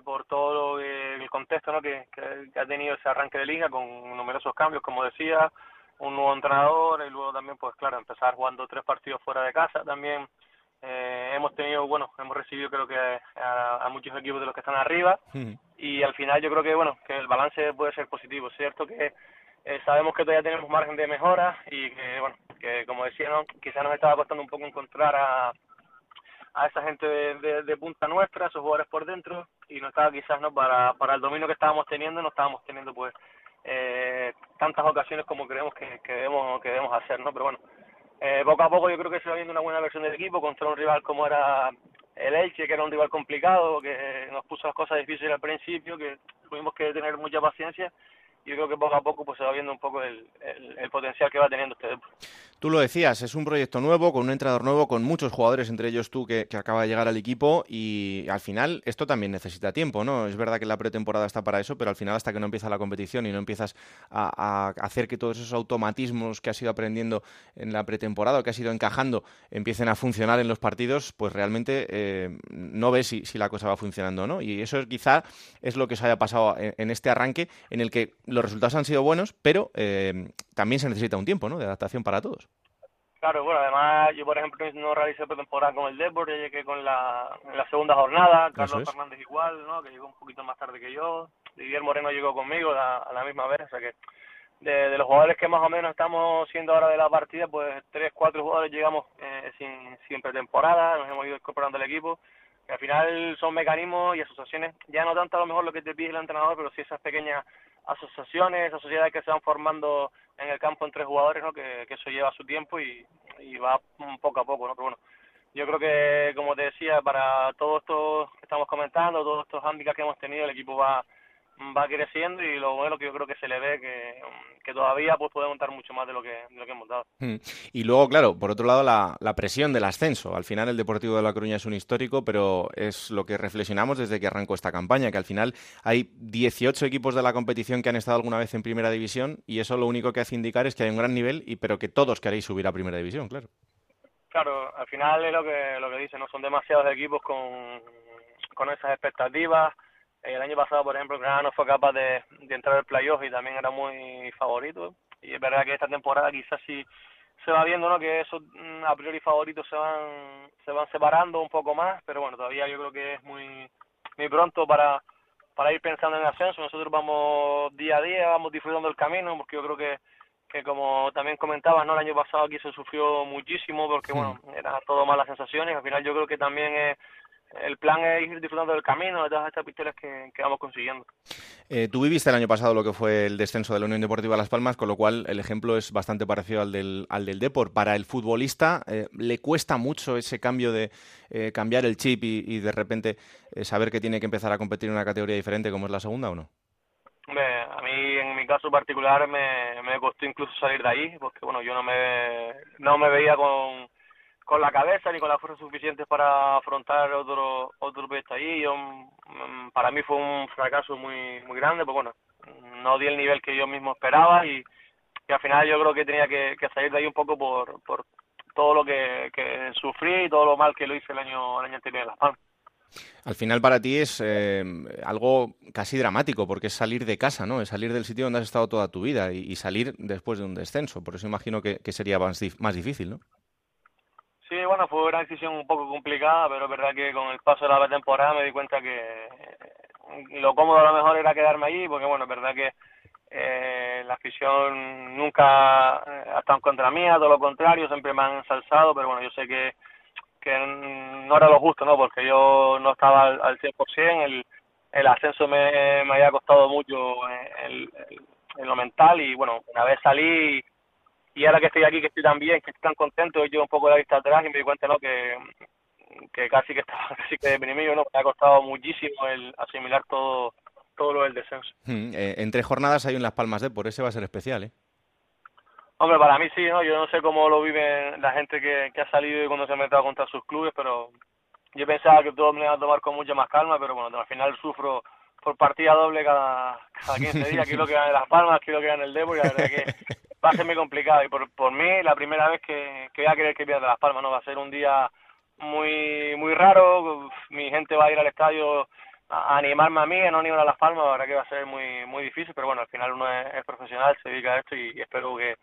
por todo el contexto ¿no? que, que, ha tenido ese arranque de liga con numerosos cambios, como decía, un nuevo entrenador y luego también, pues claro, empezar jugando tres partidos fuera de casa también. Eh, hemos tenido, bueno, hemos recibido creo que a, muchos equipos de los que están arriba y al final yo creo que, bueno, que el balance puede ser positivo. Cierto que eh, sabemos que todavía tenemos margen de mejora y que, bueno, que como decía, ¿no? quizás nos estaba costando un poco encontrar a a esa gente de, de, punta nuestra, esos jugadores por dentro, y no estaba quizás no para, para el dominio que estábamos teniendo, no estábamos teniendo pues eh, tantas ocasiones como creemos que, que, debemos, que debemos hacer, ¿no? Pero bueno, eh, poco a poco yo creo que se va viendo una buena versión del equipo contra un rival como era el Elche, que era un rival complicado, que nos puso las cosas difíciles al principio, que tuvimos que tener mucha paciencia yo creo que poco a poco pues se va viendo un poco el, el, potencial que va teniendo este Tú lo decías, es un proyecto nuevo, con un entrenador nuevo, con muchos jugadores, entre ellos tú, que, que, acaba de llegar al equipo y al final esto también necesita tiempo, ¿no? Es verdad que la pretemporada está para eso, pero al final hasta que no empieza la competición y no empiezas a, hacer que todos esos automatismos que has ido aprendiendo en la pretemporada o que has ido encajando empiecen a funcionar en los partidos, pues realmente eh, no ves si, si, la cosa va funcionando, ¿no? Y eso quizá es lo que os haya pasado en este arranque en el que los resultados han sido buenos, pero eh, también se necesita un tiempo ¿no? de adaptación para todos. Claro, bueno, además yo, por ejemplo, no realicé pretemporada con el Depor, ya llegué con la, en la segunda jornada, Carlos Fernández igual, ¿no? que llegó un poquito más tarde que yo, Didier Moreno llegó conmigo a, la misma vez, o sea que de, los jugadores que más o menos estamos siendo ahora de la partida, pues tres, cuatro jugadores llegamos eh, sin, sin pretemporada, nos hemos ido incorporando al equipo, que al final son mecanismos y asociaciones, ya no tanto a lo mejor lo que te pide el entrenador, pero sí esas pequeñas asociaciones, esas sociedades que se van formando en el campo entre jugadores, ¿no? que, eso lleva su tiempo y, y va poco a poco, ¿no? Pero bueno, yo creo que, como te decía, para todo esto que estamos comentando, todos estos hándicaps que hemos tenido, el equipo va va creciendo y lo bueno que yo creo que se le ve que, que todavía pues podemos dar mucho más de lo que, de lo que hemos dado. Mm. Y luego, claro, por otro lado, la, la, presión del ascenso. Al final el Deportivo de La Coruña es un histórico, pero es lo que reflexionamos desde que arrancó esta campaña, que al final hay 18 equipos de la competición que han estado alguna vez en Primera División y eso lo único que hace indicar es que hay un gran nivel, y pero que todos queréis subir a Primera División, claro. Claro, al final es lo que, lo que dice, no son demasiados equipos con, con esas expectativas el año pasado, por ejemplo, Granada no fue capaz de, entrar al playoff y también era muy favorito. Y es verdad que esta temporada quizás sí se va viendo ¿no? que esos mm, a priori favoritos se van se van separando un poco más, pero bueno, todavía yo creo que es muy muy pronto para para ir pensando en el ascenso. Nosotros vamos día a día, vamos disfrutando el camino, porque yo creo que que como también comentabas, ¿no? El año pasado aquí se sufrió muchísimo porque, bueno, era todo malas sensaciones. Al final yo creo que también es el plan es ir disfrutando del camino, de todas estas victorias que, vamos consiguiendo. Eh, tú viviste el año pasado lo que fue el descenso de la Unión Deportiva Las Palmas, con lo cual el ejemplo es bastante parecido al del, al del Depor. Para el futbolista, eh, ¿le cuesta mucho ese cambio de eh, cambiar el chip y, de repente saber que tiene que empezar a competir en una categoría diferente como es la segunda o no? a mí en mi caso particular me, me costó incluso salir de ahí, porque bueno, yo no me, no me veía con con la cabeza ni con la fuerza suficiente para afrontar otro otro proyecto ahí. Yo, mm, para mí fue un fracaso muy muy grande, pues bueno, no di el nivel que yo mismo esperaba y, al final yo creo que tenía que, salir de ahí un poco por, por todo lo que, que sufrí y todo lo mal que lo hice el año, el año anterior en Las Palmas. Al final para ti es eh, algo casi dramático porque es salir de casa, ¿no? Es salir del sitio donde has estado toda tu vida y, salir después de un descenso. Por eso imagino que, que sería más, más difícil, ¿no? Sí, bueno, fue una decisión un poco complicada, pero es verdad que con el paso de la temporada me di cuenta que lo cómodo a lo mejor era quedarme allí, porque bueno, es verdad que eh, eh, la afición nunca ha estado en contra mía, todo lo contrario, siempre me han ensalzado, pero bueno, yo sé que, que no era lo justo, ¿no? Porque yo no estaba al, al 100%, el, el ascenso me, me había costado mucho en, lo mental y bueno, una vez salí y ahora que estoy aquí, que estoy tan bien, que estoy tan contento, yo un poco de la vista atrás y me di cuenta, ¿no? Que, que casi que estaba [laughs] casi que deprimido, ¿no? Me ha costado muchísimo el asimilar todo todo lo del descenso. Hmm, eh, entre jornadas hay un Las Palmas de, por ese va a ser especial, ¿eh? Hombre, para mí sí, ¿no? Yo no sé cómo lo vive la gente que, que ha salido y cuando se ha metido contra sus clubes, pero yo pensaba que todo me iba a tomar con mucha más calma, pero bueno, al final sufro por partida doble cada, cada 15 días. Quiero que gane Las Palmas, quiero que gane el Debo y la verdad que [laughs] va a ser muy complicado. Y por, por mí, la primera vez que, que voy a querer que pierda Las Palmas, ¿no? Va a ser un día muy muy raro. Mi gente va a ir al estadio a animarme a mí, a no animar a Las Palmas. La verdad que va a ser muy muy difícil, pero bueno, al final uno es, profesional, se dedica a esto y, espero que,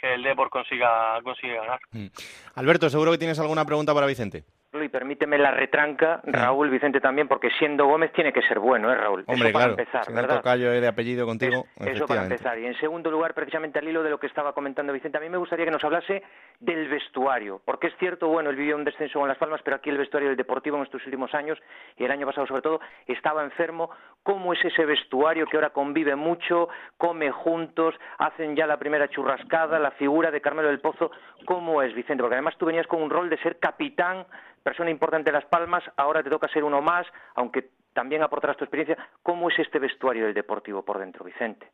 que el Depor consiga, consiga ganar. Mm. Alberto, seguro que tienes alguna pregunta para Vicente y permíteme la retranca, Raúl Vicente también, porque siendo Gómez tiene que ser bueno, ¿eh, Raúl? Hombre, eso para empezar, si ¿verdad? Tocayo de apellido contigo. eso para empezar. Y en segundo lugar, precisamente al hilo de lo que estaba comentando Vicente, a mí me gustaría que nos hablase del vestuario, porque es cierto, bueno, él vivió un descenso con Las Palmas, pero aquí el vestuario del Deportivo en estos últimos años, y el año pasado sobre todo, estaba enfermo. ¿Cómo es ese vestuario que ahora convive mucho, come juntos, hacen ya la primera churrascada, la figura de Carmelo del Pozo? ¿Cómo es, Vicente? Porque además tú venías con un rol de ser capitán persona importante de Las Palmas, ahora te toca ser uno más, aunque también aportarás tu experiencia. ¿Cómo es este vestuario del Deportivo por dentro, Vicente?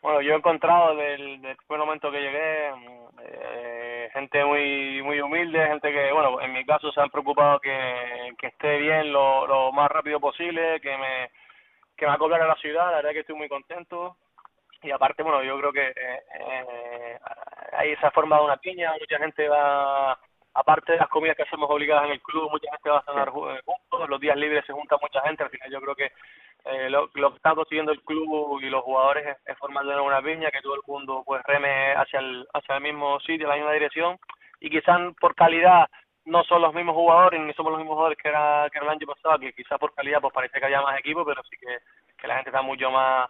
Bueno, yo he encontrado del, del primer momento que llegué eh, gente muy muy humilde, gente que, bueno, en mi caso se han preocupado que, que esté bien lo, lo más rápido posible, que me que me acoplar a la ciudad, la verdad que estoy muy contento y aparte, bueno, yo creo que eh, eh, ahí se ha formado una piña, mucha gente va aparte de las comidas que hacemos obligadas en el club, mucha gente va a cenar juntos, los días libres se junta mucha gente, al final yo creo que eh, lo, lo, que está consiguiendo el club y los jugadores es, es formar una piña, que todo el mundo pues reme hacia el, hacia el mismo sitio, la misma dirección, y quizás por calidad no son los mismos jugadores, ni somos los mismos jugadores que era, que el año pasado, que quizás por calidad pues parece que haya más equipo, pero sí que, que la gente está mucho más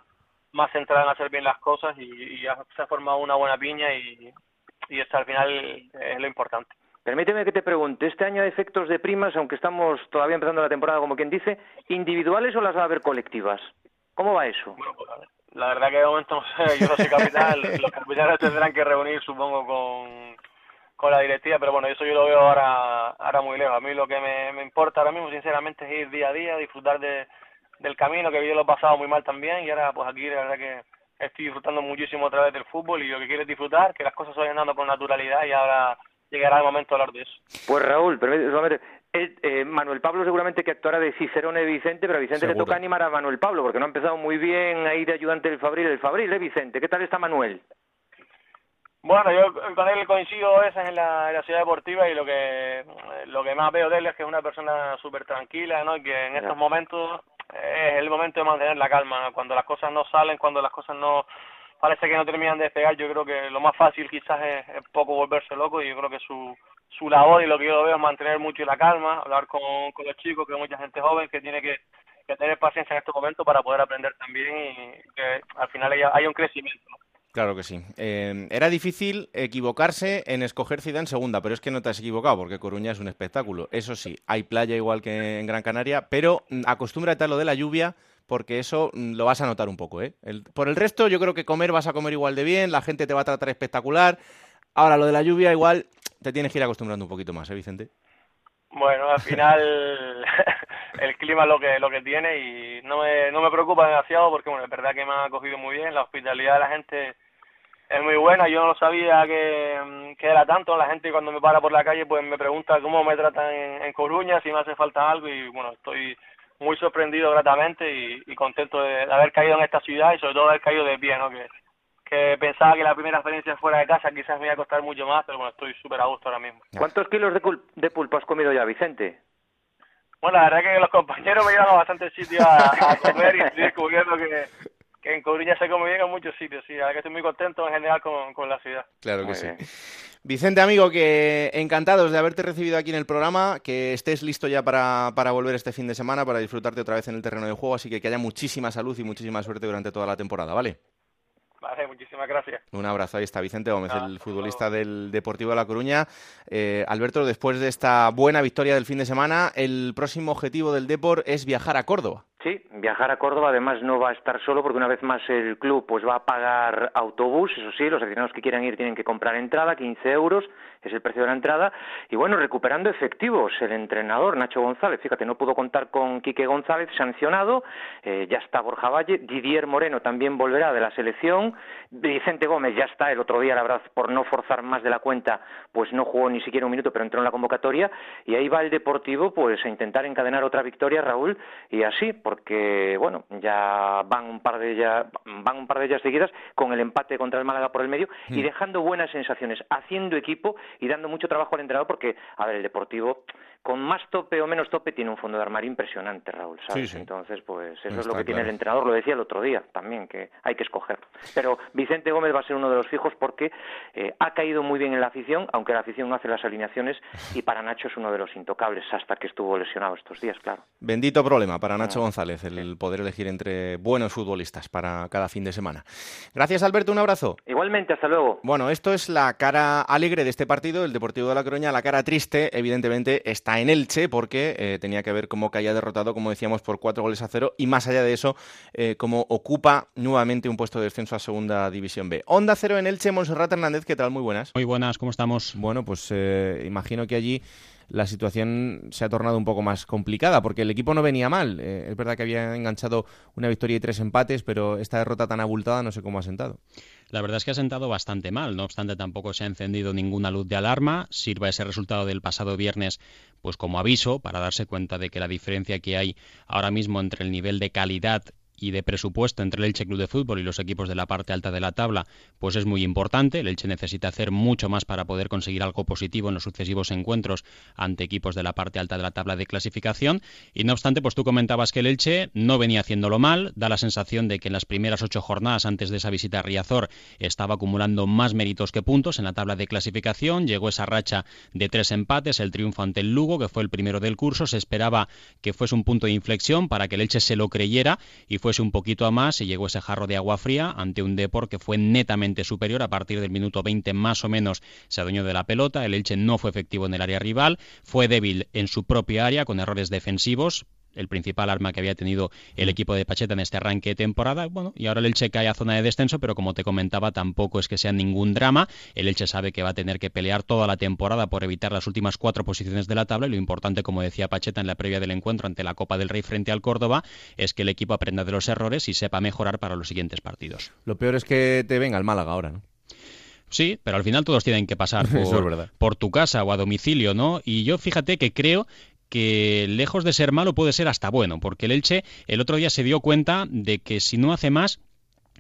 más centrada en hacer bien las cosas y, se ha formado una buena piña y, y eso al final es lo importante. Permíteme que te pregunte, ¿este año hay efectos de primas, aunque estamos todavía empezando la temporada, como quien dice, individuales o las va a haber colectivas? ¿Cómo va eso? Bueno, pues, la verdad que de momento no [laughs] sé, yo no soy capital, [laughs] los capitanes tendrán que reunir, supongo, con, con la directiva, pero bueno, eso yo lo veo ahora, ahora muy lejos. A mí lo que me, me importa ahora mismo, sinceramente, es ir día a día, disfrutar de, del camino, que yo lo he pasado muy mal también, y ahora pues aquí la verdad que estoy disfrutando muchísimo a través del fútbol y lo que quiero es disfrutar, que las cosas vayan dando con naturalidad y ahora llegará el momento de hablar de eso. Pues Raúl, solamente, eh, Manuel Pablo seguramente que actuará de Cicerone de Vicente, pero a Vicente le toca animar a Manuel Pablo, porque no ha empezado muy bien ahí de ayudante del Fabril, el Fabril, ¿eh, Vicente? ¿Qué tal está Manuel? Bueno, yo con él coincido esa en la, en la ciudad deportiva y lo que lo que más veo de él es que es una persona súper tranquila, ¿no? Y que en estos momentos es el momento de mantener la calma, cuando las cosas no salen, cuando las cosas no parece que no terminan de despegar. Yo creo que lo más fácil quizás es, poco volverse loco y yo creo que su, su labor y lo que yo veo es mantener mucho la calma, hablar con, con los chicos, que mucha gente joven que tiene que, tener paciencia en estos momentos para poder aprender también y que al final haya, un crecimiento. Claro que sí. Eh, era difícil equivocarse en escoger ciudad en segunda, pero es que no te has equivocado, porque Coruña es un espectáculo. Eso sí, hay playa igual que en Gran Canaria, pero acostúmbrate a lo de la lluvia, porque eso mm, lo vas a notar un poco. ¿eh? por el resto, yo creo que comer vas a comer igual de bien, la gente te va a tratar espectacular. Ahora, lo de la lluvia, igual te tienes que ir acostumbrando un poquito más, ¿eh, Vicente? Bueno, al final [laughs] el clima es lo que, lo tiene y no me, no me preocupa demasiado porque, bueno, es verdad que me ha acogido muy bien, la hospitalidad de la gente es muy buena, yo no sabía que, mm, que, era tanto, la gente cuando me para por la calle pues me pregunta cómo me tratan en, en Coruña, si me hace falta algo y bueno, estoy muy sorprendido gratamente y, contento de, haber caído en esta ciudad y sobre todo haber caído de pie, ¿no? Que, que pensaba que la primera experiencia fuera de casa quizás me iba a costar mucho más, pero bueno, estoy súper a gusto ahora mismo. ¿Cuántos kilos de, de pulpo has comido ya, Vicente? Bueno, la verdad que los compañeros me llevan a bastantes sitios a, comer y estoy descubriendo que, que en Coruña se come bien en muchos sitios, sí, la verdad que estoy muy contento en general con, con la ciudad. Claro que sí. Vicente, amigo, que encantados de haberte recibido aquí en el programa, que estés listo ya para, para volver este fin de semana, para disfrutarte otra vez en el terreno de juego, así que que haya muchísima salud y muchísima suerte durante toda la temporada, ¿vale? Vale, muchísimas gracias. Un abrazo. Ahí está Vicente Gómez, el futbolista del Deportivo de La Coruña. Eh, Alberto, después de esta buena victoria del fin de semana, el próximo objetivo del Deport es viajar a Córdoba. Sí, viajar a Córdoba además no va a estar solo porque una vez más el club pues va a pagar autobús, eso sí, los aficionados que quieran ir tienen que comprar entrada, 15 euros es el precio de la entrada, y bueno, recuperando efectivos, el entrenador Nacho González, fíjate, no pudo contar con Quique González sancionado, eh, ya está Borja Valle, Didier Moreno también volverá de la selección, Vicente Gómez ya está, el otro día la verdad por no forzar más de la cuenta, pues no jugó ni siquiera un minuto, pero entró en la convocatoria, y ahí va el Deportivo pues a intentar encadenar otra victoria, Raúl, y así, porque bueno, ya van un par de ellas, van un par de ellas seguidas con el empate contra el Málaga por el medio y mm. dejando buenas sensaciones, haciendo equipo y dando mucho trabajo al entrenador porque, a ver, el Deportivo con más tope o menos tope tiene un fondo de armario impresionante, Raúl, ¿sabes? Entonces, pues eso es lo que tiene el entrenador, lo decía el otro día también, que hay que escoger. Pero Vicente Gómez va a ser uno de los fijos porque eh, ha caído muy bien en la afición, aunque la afición no hace las alineaciones, y para Nacho es uno de los intocables hasta que estuvo lesionado estos días, claro. Bendito problema para Nacho ah. González, el poder elegir entre buenos futbolistas para cada fin de semana. Gracias, Alberto, un abrazo. Igualmente, hasta luego. Bueno, esto es la cara alegre de este partido, el Deportivo de la Coruña, la cara triste, evidentemente, está en Elche porque eh, tenía que ver cómo caía derrotado, como decíamos, por cuatro goles a cero y más allá de eso, eh, cómo ocupa nuevamente un puesto de descenso a Segunda División B. Onda cero en Elche, Monserrat Hernández, ¿qué tal? Muy buenas. Muy buenas, ¿cómo estamos? Bueno, pues eh, imagino que allí la situación se ha tornado un poco más complicada, porque el equipo no venía mal. es verdad que había enganchado una victoria y tres empates, pero esta derrota tan abultada no sé cómo ha sentado. La verdad es que ha sentado bastante mal, no obstante tampoco se ha encendido ninguna luz de alarma, sirva ese resultado del pasado viernes pues como aviso para darse cuenta de que la diferencia que hay ahora mismo entre el nivel de calidad y de presupuesto entre el Elche Club de Fútbol y los equipos de la parte alta de la tabla, pues es muy importante. El Elche necesita hacer mucho más para poder conseguir algo positivo en los sucesivos encuentros ante equipos de la parte alta de la tabla de clasificación. Y no obstante, pues tú comentabas que el Elche no venía haciéndolo mal. Da la sensación de que en las primeras ocho jornadas antes de esa visita a Riazor estaba acumulando más méritos que puntos en la tabla de clasificación. Llegó esa racha de tres empates, el triunfo ante el Lugo, que fue el primero del curso. Se esperaba que fuese un punto de inflexión para que el Elche se lo creyera y fuese un poquito a más y llegó ese jarro de agua fría ante un Depor que fue netamente superior. A partir del minuto 20 más o menos se adueñó de la pelota, el Elche no fue efectivo en el área rival, fue débil en su propia área con errores defensivos, el principal arma que había tenido el equipo de Pacheta en este arranque de temporada. Bueno, y ahora el Elche cae a zona de descenso, pero como te comentaba, tampoco es que sea ningún drama. El Elche sabe que va a tener que pelear toda la temporada por evitar las últimas cuatro posiciones de la tabla y lo importante, como decía Pacheta en la previa del encuentro ante la Copa del Rey frente al Córdoba, es que el equipo aprenda de los errores y sepa mejorar para los siguientes partidos. Lo peor es que te venga el Málaga ahora, ¿no? Sí, pero al final todos tienen que pasar [laughs] por, por, tu casa o a domicilio, ¿no? Y yo fíjate que creo que lejos de ser malo puede ser hasta bueno, porque el Elche el otro día se dio cuenta de que si no hace más,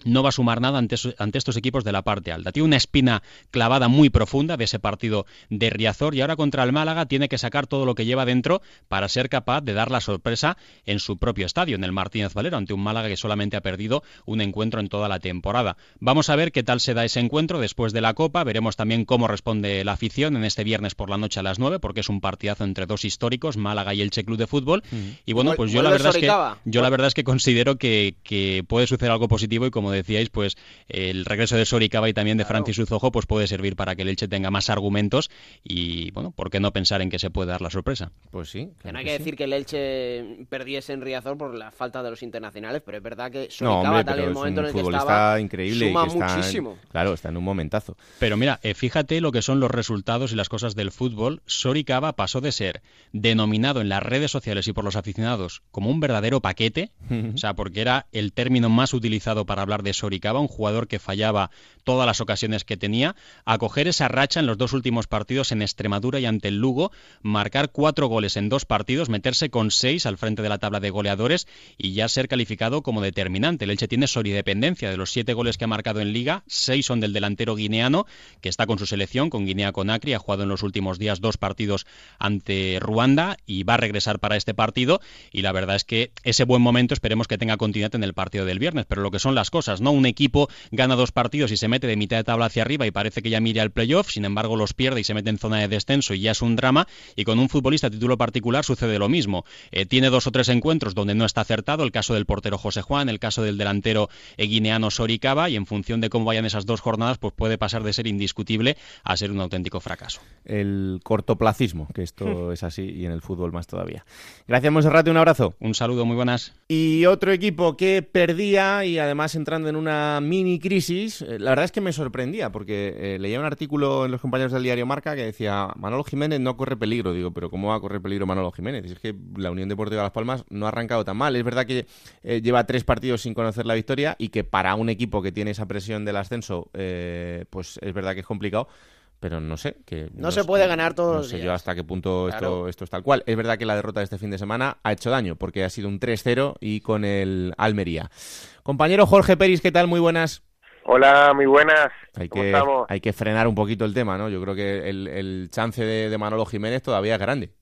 no va a sumar nada ante, estos equipos de la parte alta. Tiene una espina clavada muy profunda de ese partido de Riazor y ahora contra el Málaga tiene que sacar todo lo que lleva dentro para ser capaz de dar la sorpresa en su propio estadio, en el Martínez Valero, ante un Málaga que solamente ha perdido un encuentro en toda la temporada. Vamos a ver qué tal se da ese encuentro después de la Copa. Veremos también cómo responde la afición en este viernes por la noche a las 9, porque es un partidazo entre dos históricos, Málaga y el Che Club de Fútbol. Y bueno, pues yo la verdad es que yo la verdad es que considero que, que puede suceder algo positivo y como decíais, pues el regreso de Soricaba y también de Francis Uzojo pues puede servir para que el Elche tenga más argumentos y, bueno, ¿por qué no pensar en que se puede dar la sorpresa? Pues sí. no hay que, decir que el Elche perdiese en Riazor por la falta de los internacionales, pero es verdad que Soricaba tal en el momento en el que estaba increíble suma muchísimo. claro, está en un momentazo. Pero mira, eh, fíjate lo que son los resultados y las cosas del fútbol. Soricaba pasó de ser denominado en las redes sociales y por los aficionados como un verdadero paquete, o sea, porque era el término más utilizado para hablar de Soricaba, un jugador que fallaba todas las ocasiones que tenía, a coger esa racha en los dos últimos partidos en Extremadura y ante el Lugo, marcar cuatro goles en dos partidos, meterse con seis al frente de la tabla de goleadores y ya ser calificado como determinante. El Elche tiene solidependencia de los siete goles que ha marcado en Liga, seis son del delantero guineano, que está con su selección, con Guinea Conakry, ha jugado en los últimos días dos partidos ante Ruanda y va a regresar para este partido y la verdad es que ese buen momento esperemos que tenga continuidad en el partido del viernes, pero lo que son las cosas cosas, ¿no? Un equipo gana dos partidos y se mete de mitad de tabla hacia arriba y parece que ya mire al playoff, sin embargo los pierde y se mete en zona de descenso y ya es un drama. Y con un futbolista a título particular sucede lo mismo. Eh, tiene dos o tres encuentros donde no está acertado, el caso del portero José Juan, el caso del delantero guineano Soricaba, y en función de cómo vayan esas dos jornadas, pues puede pasar de ser indiscutible a ser un auténtico fracaso. El cortoplacismo, que esto es así y en el fútbol más todavía. Gracias, Monserrate, un abrazo. Un saludo, muy buenas. Y otro equipo que perdía y además entrando en una mini crisis, eh, la verdad es que me sorprendía porque eh, leía un artículo en los compañeros del diario Marca que decía Manolo Jiménez no corre peligro. Digo, pero ¿cómo va a correr peligro Manolo Jiménez? es que la Unión Deportiva Las Palmas no ha arrancado tan mal. Es verdad que eh, lleva tres partidos sin conocer la victoria y que para un equipo que tiene esa presión del ascenso, pues es verdad que es complicado pero no sé. Que no, se puede ganar todos no sé yo hasta qué punto esto, esto es tal cual. Es verdad que la derrota de este fin de semana ha hecho daño, porque ha sido un 3-0 y con el Almería. Compañero Jorge Peris, ¿qué tal? Muy buenas. Hola, muy buenas. Hay que, hay que frenar un poquito el tema, ¿no? Yo creo que el, chance de Manolo Jiménez todavía es grande.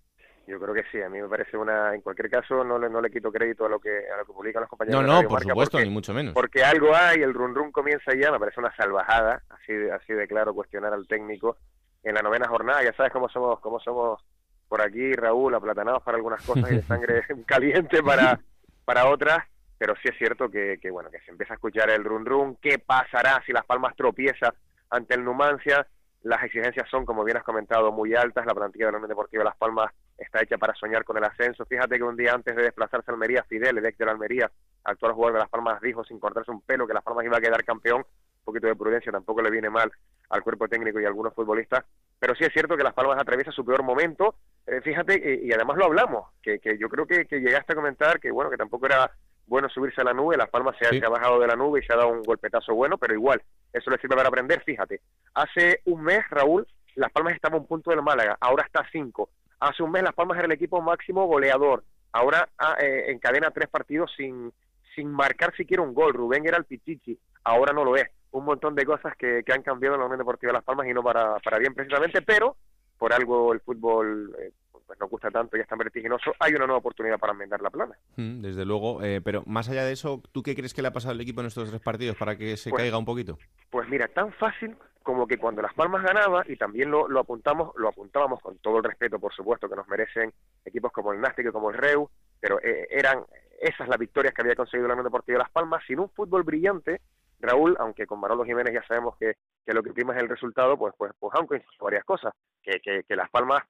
Yo creo que sí, a mí me parece una, en cualquier caso no le, no le quito crédito a lo que a lo que publican los compañeros. No, no, por supuesto, ni mucho menos. Porque algo hay, el run run comienza ya, me parece una salvajada, así de, así de claro cuestionar al técnico en la novena jornada, ya sabes cómo somos, cómo somos por aquí, Raúl, aplatanados para algunas cosas y de sangre [laughs] caliente para, para otras, pero sí es cierto que, que bueno, que se empieza a escuchar el run run, qué pasará si Las Palmas tropieza ante el Numancia, las exigencias son, como bien has comentado, muy altas. La plantilla de la Unión Deportiva de Las Palmas está hecha para soñar con el ascenso. Fíjate que un día antes de desplazarse a Almería, Fidel, el ex de la Almería, actual jugador de Las Palmas, dijo sin cortarse un pelo que Las Palmas iba a quedar campeón. Un poquito de prudencia tampoco le viene mal al cuerpo técnico y a algunos futbolistas. Pero sí es cierto que Las Palmas atraviesa su peor momento. Eh, fíjate, y, además lo hablamos, que, que yo creo que, que llegaste a comentar que, bueno, que tampoco era bueno subirse a la nube, Las Palmas se, ha, bajado de la nube y se ha dado un golpetazo bueno, pero igual, eso le sirve para aprender, fíjate. Hace un mes, Raúl, Las Palmas estaba a un punto del Málaga, ahora está a cinco. Hace un mes Las Palmas era el equipo máximo goleador, ahora ah, eh, encadena tres partidos sin, sin marcar siquiera un gol. Rubén era el pichichi, ahora no lo es. Un montón de cosas que, que han cambiado en la Unión Deportiva de Las Palmas y no para, para bien precisamente, pero por algo el fútbol eh, pues no gusta tanto y es tan vertiginoso, hay una nueva oportunidad para enmendar la plana. Mm, desde luego, eh, pero más allá de eso, ¿tú qué crees que le ha pasado al equipo en estos tres partidos para que se pues caiga un poquito? Pues mira, tan fácil como que cuando Las Palmas ganaba, y también lo, lo apuntamos, lo apuntábamos con todo el respeto, por supuesto, que nos merecen equipos como el Nástic y como el Reu, pero eh, eran esas las victorias que había conseguido la Unión Deportiva de Las Palmas, sin un fútbol brillante, Raúl, aunque con Manolo Jiménez ya sabemos que, que lo que prima es el resultado, pues pues pues aunque varias cosas, que, que, que Las Palmas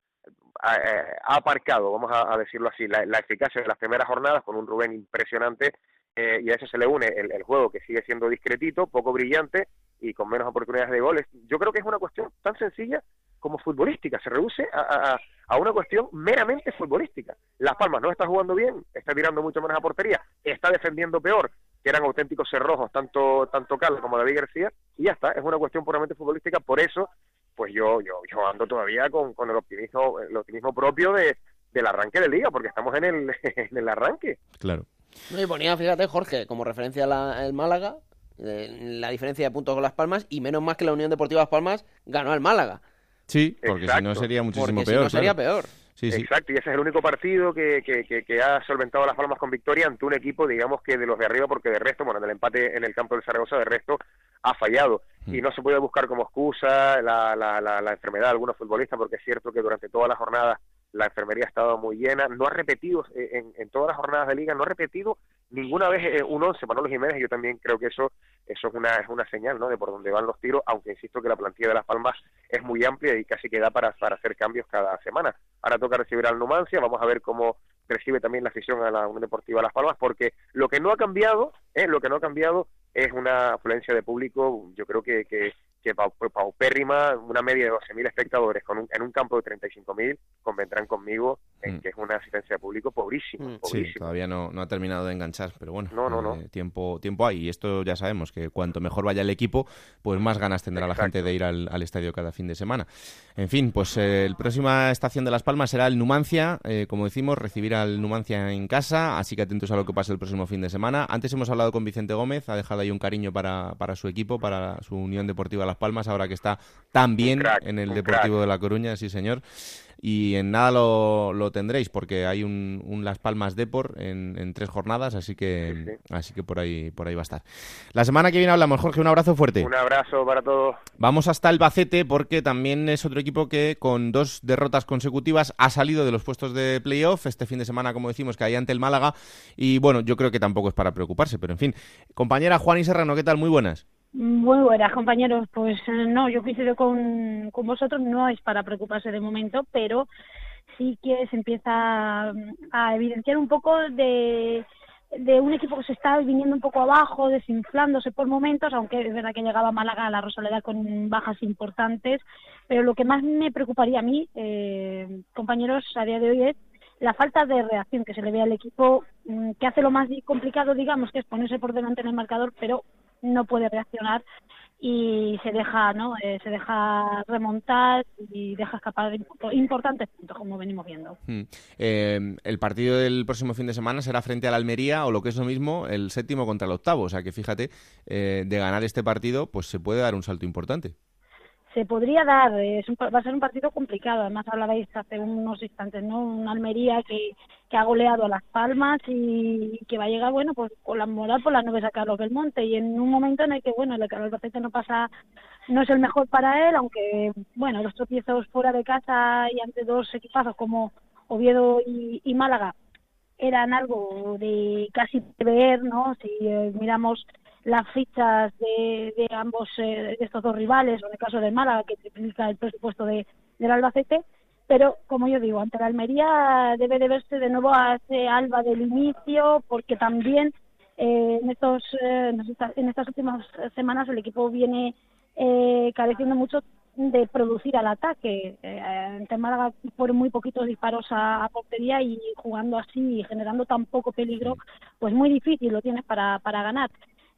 ha, aparcado, vamos a, decirlo así, la, eficacia de las primeras jornadas con un Rubén impresionante eh, y a eso se le une el, juego que sigue siendo discretito, poco brillante y con menos oportunidades de goles. Yo creo que es una cuestión tan sencilla como futbolística, se reduce a, a, una cuestión meramente futbolística. Las Palmas no está jugando bien, está tirando mucho menos a portería, está defendiendo peor, que eran auténticos cerrojos, tanto, tanto Carlos como David García, y ya está, es una cuestión puramente futbolística, por eso pues yo, yo, yo ando todavía con, con el optimismo, el optimismo propio de, del arranque de liga, porque estamos en el, [laughs] en el arranque. Claro. y ponía, fíjate, Jorge, como referencia la, el Málaga, la diferencia de puntos con Las Palmas, y menos más que la Unión Deportiva Las Palmas ganó al Málaga. Sí, porque si no sería muchísimo peor. sería peor. Exacto, y ese es el único partido que, que, que, ha solventado Las Palmas con victoria ante un equipo, digamos que de los de arriba, porque de resto, bueno, en el empate en el campo del Zaragoza, de resto ha fallado. Y mm. no se puede buscar como excusa la, la, la, la enfermedad de algunos futbolistas, porque es cierto que durante toda la jornada la enfermería ha estado muy llena, no ha repetido eh, en, en todas las jornadas de liga, no ha repetido ninguna vez eh, un once Manolo Jiménez, yo también creo que eso eso es una es una señal ¿no? de por dónde van los tiros, aunque insisto que la plantilla de Las Palmas es muy amplia y casi queda para, para hacer cambios cada semana. Ahora toca recibir al Numancia, vamos a ver cómo recibe también la afición a la Unión Deportiva de Las Palmas, porque lo que no ha cambiado, eh, lo que no ha cambiado es una afluencia de público, yo creo que, que, que paupérrima, una media de 12.000 espectadores con en un campo de 35.000, convendrán conmigo en mm. que es una asistencia de público pobrísima. Mm. Sí, todavía no, no ha terminado de enganchar, pero bueno, no, no, no. Eh, tiempo, tiempo hay. Y esto ya sabemos que cuanto mejor vaya el equipo, pues más ganas tendrá la gente de ir al, al, estadio cada fin de semana. En fin, pues eh, la próxima estación de Las Palmas será el Numancia, eh, como decimos, recibir al Numancia en casa, así que atentos a lo que pase el próximo fin de semana. Antes hemos hablado con Vicente Gómez, ha dejado ahí un cariño para, para su equipo, para su Unión Deportiva Las Palmas, ahora que está tan bien en el Deportivo de La Coruña, sí señor y en nada lo, lo tendréis porque hay un, un, Las Palmas Depor en, en tres jornadas, así que así que por ahí por ahí va a estar. La semana que viene hablamos, Jorge, un abrazo fuerte. Un abrazo para todos. Vamos hasta el Bacete porque también es otro equipo que con dos derrotas consecutivas ha salido de los puestos de playoff este fin de semana, como decimos, que hay ante el Málaga y bueno, yo creo que tampoco es para preocuparse, pero en fin. Compañera Juan y Serrano, ¿qué tal? Muy buenas. Muy buenas, compañeros. Pues eh, no, yo coincido con, vosotros, no es para preocuparse de momento, pero sí que se empieza a evidenciar un poco de, de un equipo que se está viniendo un poco abajo, desinflándose por momentos, aunque es verdad que llegaba Málaga a la Rosaleda con bajas importantes, pero lo que más me preocuparía a mí, eh, compañeros, a día de hoy es la falta de reacción que se le ve al equipo, mm, que hace lo más complicado, digamos, que es ponerse por delante en el marcador, pero no puede reaccionar y se deja no eh, se deja remontar y deja escapar importantes puntos como venimos viendo. Hmm. eh, el partido del próximo fin de semana será frente al Almería o lo que es lo mismo el séptimo contra el octavo o sea que fíjate eh, de ganar este partido pues se puede dar un salto importante. Se podría dar, es va a ser un partido complicado, además hablabais hace unos instantes, ¿no? Una Almería que, que ha goleado a Las Palmas y, que va a llegar, bueno, pues con la moral por las nubes a Carlos Belmonte y en un momento en el que, bueno, el Carlos Albacete no pasa, no es el mejor para él, aunque, bueno, los tropiezos fuera de casa y ante dos equipazos como Oviedo y, Málaga eran algo de casi prever, ¿no? Si eh, miramos las fichas de, de ambos eh, de estos dos rivales, o en el caso de Málaga, que triplica el presupuesto de, del Albacete, pero como yo digo, ante la Almería debe de verse de nuevo a ese Alba del inicio, porque también eh, en, estos, eh, en estas últimas semanas el equipo viene eh, careciendo mucho de producir al ataque. Eh, ante Málaga por muy poquitos disparos a, a, portería y jugando así y generando tan poco peligro, pues muy difícil lo tienes para, para ganar.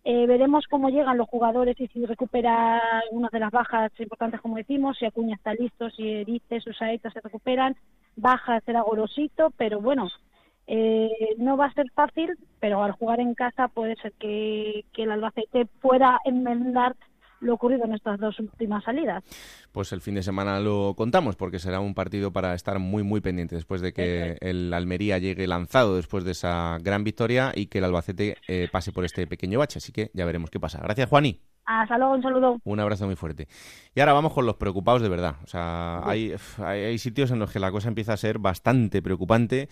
Eh, veremos cómo llegan los jugadores y si recupera algunas de las bajas importantes, como decimos, si Acuña está listo, si Erice, Susaeta se recuperan. Baja será Gorosito, pero bueno, eh, no va a ser fácil, pero al jugar en casa puede ser que, que el Albacete pueda enmendar lo ocurrido en estas dos últimas salidas. Pues el fin de semana lo contamos porque será un partido para estar muy muy pendiente después de que el Almería llegue lanzado después de esa gran victoria y que el Albacete eh, pase por este pequeño bache, así que ya veremos qué pasa. Gracias, Juani. Hasta luego, un saludo. Un abrazo muy fuerte. Y ahora vamos con los preocupados de verdad. O sea, hay, hay sitios en los que la cosa empieza a ser bastante preocupante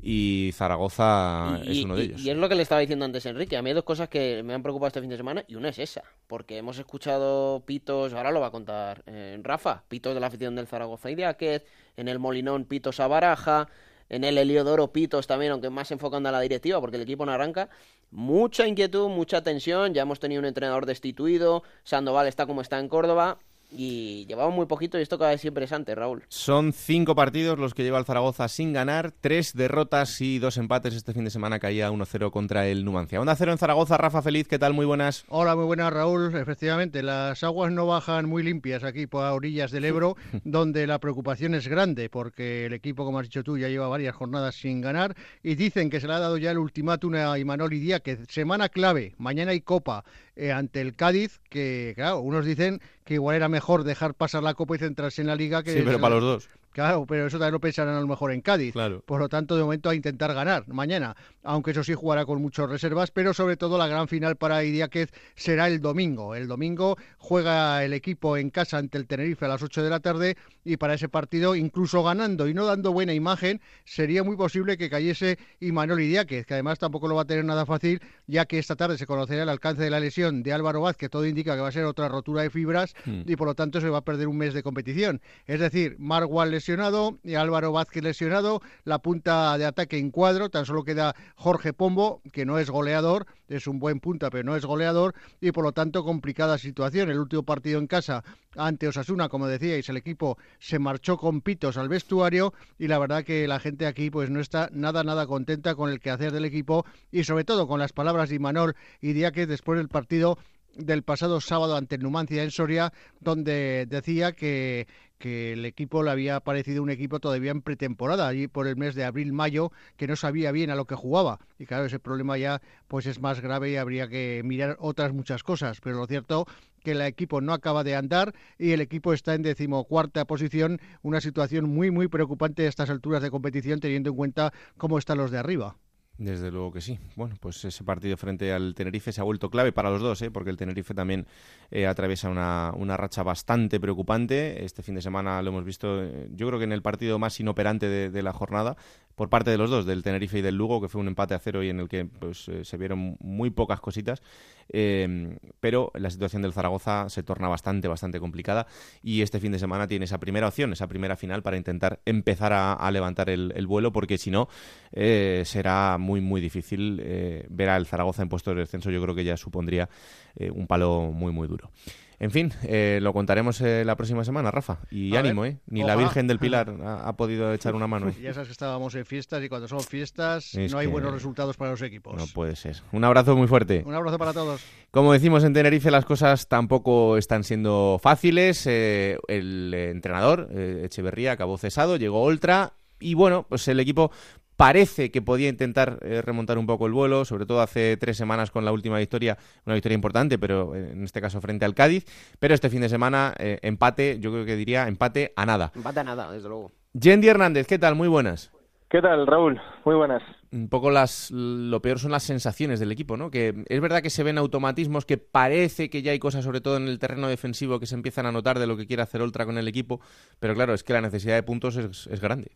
y Zaragoza es uno de ellos. Y es lo que le estaba diciendo antes Enrique. A mí hay dos cosas que me han preocupado este fin de semana y una es esa, porque hemos escuchado pitos, ahora lo va a contar eh, Rafa, pitos de la afición del Zaragoza y de Aquez, en el Molinón pitos a Baraja, en el Heliodoro pitos también, aunque más enfocando a la directiva, porque el equipo no arranca. Mucha inquietud, mucha tensión, ya hemos tenido un entrenador destituido, Sandoval está como está en Córdoba, y llevamos muy poquito y esto cada vez siempre es antes, Raúl. Son cinco partidos los que lleva el Zaragoza sin ganar, tres derrotas y dos empates. Este fin de semana caía 1-0 contra el Numancia. Onda cero en Zaragoza, Rafa Feliz, ¿qué tal? Muy buenas. Hola, muy buenas, Raúl. Efectivamente, las aguas no bajan muy limpias aquí por orillas del Ebro, [laughs] donde la preocupación es grande, porque el equipo, como has dicho tú, ya lleva varias jornadas sin ganar y dicen que se le ha dado ya el ultimátum a Imanol que Semana clave, mañana hay Copa eh, ante el Cádiz, que claro, unos dicen que igual era mejor dejar pasar la Copa y centrarse en la Liga que... Sí, pero para los dos. Claro, pero eso también lo pensarán a lo mejor en Cádiz. Claro. Por lo tanto, de momento a intentar ganar mañana, aunque eso sí jugará con muchas reservas, pero sobre todo la gran final para Idiáquez será el domingo. El domingo juega el equipo en casa ante el Tenerife a las 8 de la tarde y para ese partido, incluso ganando y no dando buena imagen, sería muy posible que cayese Imanol Idiáquez, que además tampoco lo va a tener nada fácil, ya que esta tarde se conocerá el alcance de la lesión de Álvaro Vázquez, todo indica que va a ser otra rotura de fibras hmm. y por lo tanto se va a perder un mes de competición. Es decir, Marwal lesionado y Álvaro Vázquez lesionado, la punta de ataque en cuadro, tan solo queda Jorge Pombo, que no es goleador, es un buen punta, pero no es goleador, y por lo tanto complicada situación. El último partido en casa ante Osasuna, como decíais, el equipo se marchó con pitos al vestuario y la verdad que la gente aquí pues no está nada, nada contenta con el quehacer del equipo y sobre todo con las palabras de Imanol y Díaz después del partido del pasado sábado ante el Numancia en Soria, donde decía que que el equipo le había parecido un equipo todavía en pretemporada, allí por el mes de abril-mayo, que no sabía bien a lo que jugaba. Y claro, ese problema ya pues es más grave y habría que mirar otras muchas cosas. Pero lo cierto que el equipo no acaba de andar y el equipo está en decimocuarta posición, una situación muy, muy preocupante a estas alturas de competición, teniendo en cuenta cómo están los de arriba. Desde luego que sí. Bueno, pues ese partido frente al Tenerife se ha vuelto clave para los dos, ¿eh? porque el Tenerife también eh, atraviesa una, una, racha bastante preocupante. Este fin de semana lo hemos visto, eh, yo creo que en el partido más inoperante de, la jornada, por parte de los dos, del Tenerife y del Lugo, que fue un empate a cero y en el que pues, eh, se vieron muy pocas cositas. Pero la situación del Zaragoza se torna bastante, bastante complicada y este fin de semana tiene esa primera opción, esa primera final para intentar empezar a, levantar el, el, vuelo, porque si no, será muy, muy difícil eh, ver al Zaragoza en puesto de descenso. Yo creo que ya supondría eh, un palo muy, muy duro. En fin, eh, lo contaremos la próxima semana, Rafa. Y ánimo, ¿eh? Ni la Virgen del Pilar ha, podido echar una mano. [laughs] Ya sabes que estábamos en fiestas y cuando son fiestas no hay buenos resultados para los equipos. No puede ser. Un abrazo muy fuerte. Un abrazo para todos. Como decimos en Tenerife, las cosas tampoco están siendo fáciles. el entrenador, Echeverría, acabó cesado, llegó Oltra y bueno, pues el equipo parece que podía intentar eh, remontar un poco el vuelo, sobre todo hace tres semanas con la última victoria, una victoria importante, pero eh, en este caso frente al Cádiz. Pero este fin de semana, eh, empate, yo creo que diría empate a nada. Empate a nada, desde luego. Yendi Hernández, ¿qué tal? Muy buenas. ¿Qué tal, Raúl? Muy buenas. Un poco las, lo peor son las sensaciones del equipo, ¿no? Que es verdad que se ven automatismos, que parece que ya hay cosas, sobre todo en el terreno defensivo, que se empiezan a notar de lo que quiere hacer Ultra con el equipo, pero claro, es que la necesidad de puntos es grande.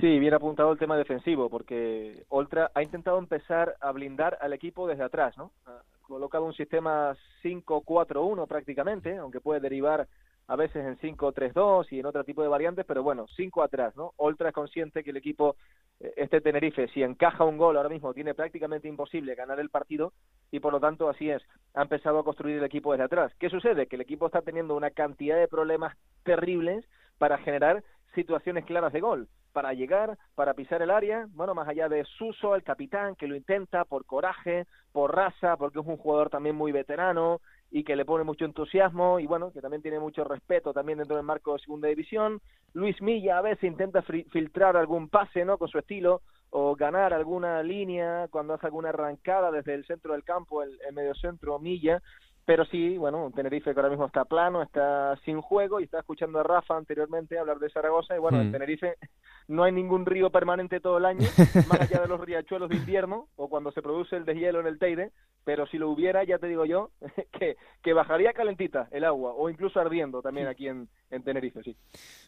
Sí, bien apuntado el tema defensivo, porque Oltra ha intentado empezar a blindar al equipo desde atrás, ¿no? Ha colocado un sistema 5-4-1 prácticamente, aunque puede derivar a veces en 5-3-2 y en otro tipo de variantes, pero bueno, 5 atrás, ¿no? Oltra es consciente que el equipo, eh, este Tenerife, si encaja un gol ahora mismo, tiene prácticamente imposible ganar el partido y por lo tanto así es, ha empezado a construir el equipo desde atrás. ¿Qué sucede? Que el equipo está teniendo una cantidad de problemas terribles para generar situaciones claras de gol para llegar, para pisar el área, bueno, más allá de Suso, el capitán, que lo intenta por coraje, por raza, porque es un jugador también muy veterano y que le pone mucho entusiasmo y bueno, que también tiene mucho respeto también dentro del marco de segunda división. Luis Milla a veces intenta filtrar algún pase, ¿no? Con su estilo o ganar alguna línea cuando hace alguna arrancada desde el centro del campo, el, el medio centro Milla pero sí, bueno, Tenerife que ahora mismo está plano, está sin juego y está escuchando a Rafa anteriormente hablar de Zaragoza y bueno, en mm. Tenerife no hay ningún río permanente todo el año, [laughs] más allá de los riachuelos de invierno o cuando se produce el deshielo en el Teide, pero si lo hubiera, ya te digo yo, [laughs] que, que bajaría calentita el agua o incluso ardiendo también aquí en, en Tenerife, sí.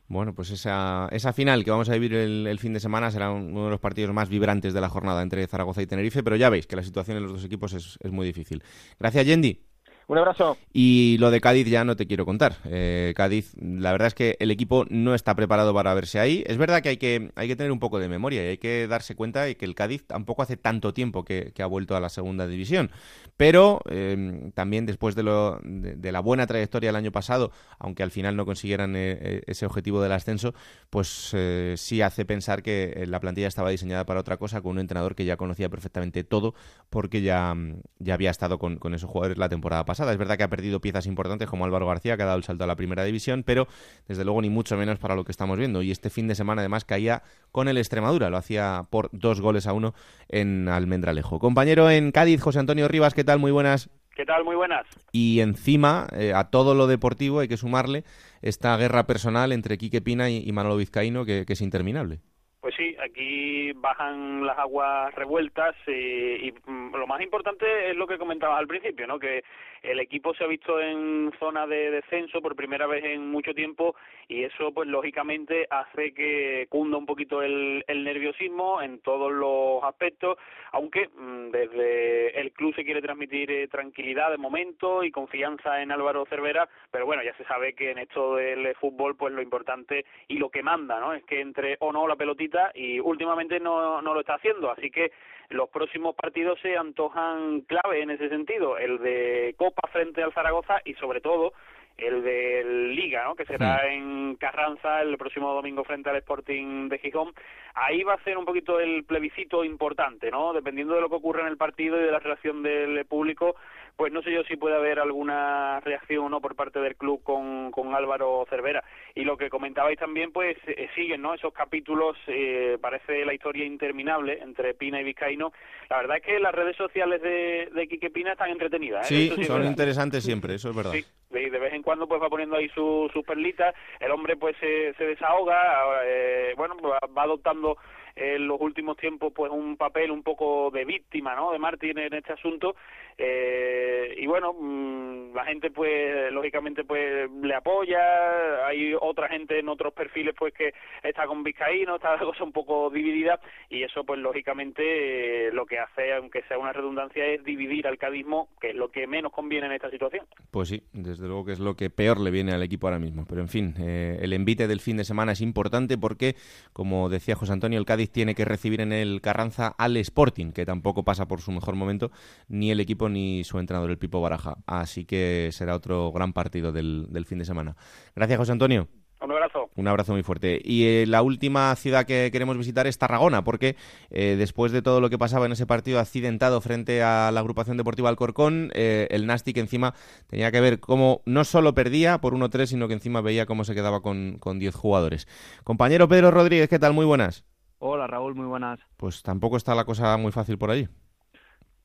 Bueno, pues esa, esa final que vamos a vivir el, fin de semana será uno de los partidos más vibrantes de la jornada entre Zaragoza y Tenerife, pero ya veis que la situación en los dos equipos es, es muy difícil. Gracias, Yendi. Un abrazo. Y lo de Cádiz ya no te quiero contar. Eh, Cádiz, la verdad es que el equipo no está preparado para verse ahí. Es verdad que hay que, hay que tener un poco de memoria y hay que darse cuenta de que el Cádiz tampoco hace tanto tiempo que, ha vuelto a la segunda división. Pero eh, también después de, lo, de, la buena trayectoria del año pasado, aunque al final no consiguieran eh, ese objetivo del ascenso, pues sí hace pensar que la plantilla estaba diseñada para otra cosa con un entrenador que ya conocía perfectamente todo porque ya, ya había estado con, con esos jugadores la temporada pasada. Es verdad que ha perdido piezas importantes como Álvaro García, que ha dado el salto a la primera división, pero desde luego ni mucho menos para lo que estamos viendo. Y este fin de semana además caía con el Extremadura, lo hacía por dos goles a uno en Almendralejo. Compañero en Cádiz, José Antonio Rivas, ¿qué tal? Muy buenas. ¿Qué tal? Muy buenas. Y encima, eh, a todo lo deportivo hay que sumarle esta guerra personal entre Quique Pina y, Manolo Vizcaíno que es interminable. Pues sí, aquí bajan las aguas revueltas eh, y mm, lo más importante es lo que comentabas al principio, ¿no? Que el equipo se ha visto en zona de descenso por primera vez en mucho tiempo y eso, pues lógicamente, hace que cunda un poquito el, el nerviosismo en todos los aspectos, aunque mm, desde el club se quiere transmitir eh, tranquilidad de momento y confianza en Álvaro Cervera, pero bueno, ya se sabe que en esto del fútbol, pues lo importante y lo que manda, ¿no? Es que entre o no la pelotita y últimamente no, no lo está haciendo, así que los próximos partidos se antojan clave en ese sentido, el de Copa frente al Zaragoza y sobre todo el de Liga, ¿no? que será en Carranza el próximo domingo frente al Sporting de Gijón. Ahí va a ser un poquito el plebiscito importante, ¿no? Dependiendo de lo que ocurra en el partido y de la relación del público, pues no sé yo si puede haber alguna reacción no por parte del club con, con Álvaro Cervera. Y lo que comentabais también, pues eh, siguen ¿no? esos capítulos, eh, parece la historia interminable entre Pina y Vizcaíno. La verdad es que las redes sociales de, de Quique Pina están entretenidas. ¿eh? Sí, son interesantes siempre, eso es verdad. Sí, de, de, vez en cuando pues va poniendo ahí sus perlitas, el hombre pues se, se desahoga, eh, bueno, va adoptando en los últimos tiempos pues un papel un poco de víctima no de Martín en este asunto. Eh, y bueno mm, la gente pues lógicamente pues le apoya. Hay otra gente en otros perfiles pues que está con Vizcaíno está la cosa un poco dividida. Y eso pues lógicamente eh, lo que hace aunque sea una redundancia es dividir al cadismo que es lo que menos conviene en esta situación. Pues sí desde luego que es lo que peor le viene al equipo ahora mismo. Pero en fin eh, el envite del fin de semana es importante porque como decía José Antonio el Cádiz tiene que recibir en el Carranza al Sporting, que tampoco pasa por su mejor momento, ni el equipo ni su entrenador, el Pipo Baraja. Así que será otro gran partido del, fin de semana. Gracias, José Antonio. Un abrazo. Un abrazo muy fuerte. Y eh, la última ciudad que queremos visitar es Tarragona, porque eh, después de todo lo que pasaba en ese partido accidentado frente a la agrupación deportiva Alcorcón, eh, el Nastic encima tenía que ver cómo no solo perdía por 1-3, sino que encima veía cómo se quedaba con, con 10 jugadores. Compañero Pedro Rodríguez, ¿qué tal? Muy buenas. Hola Raúl, muy buenas. Pues tampoco está la cosa muy fácil por allí.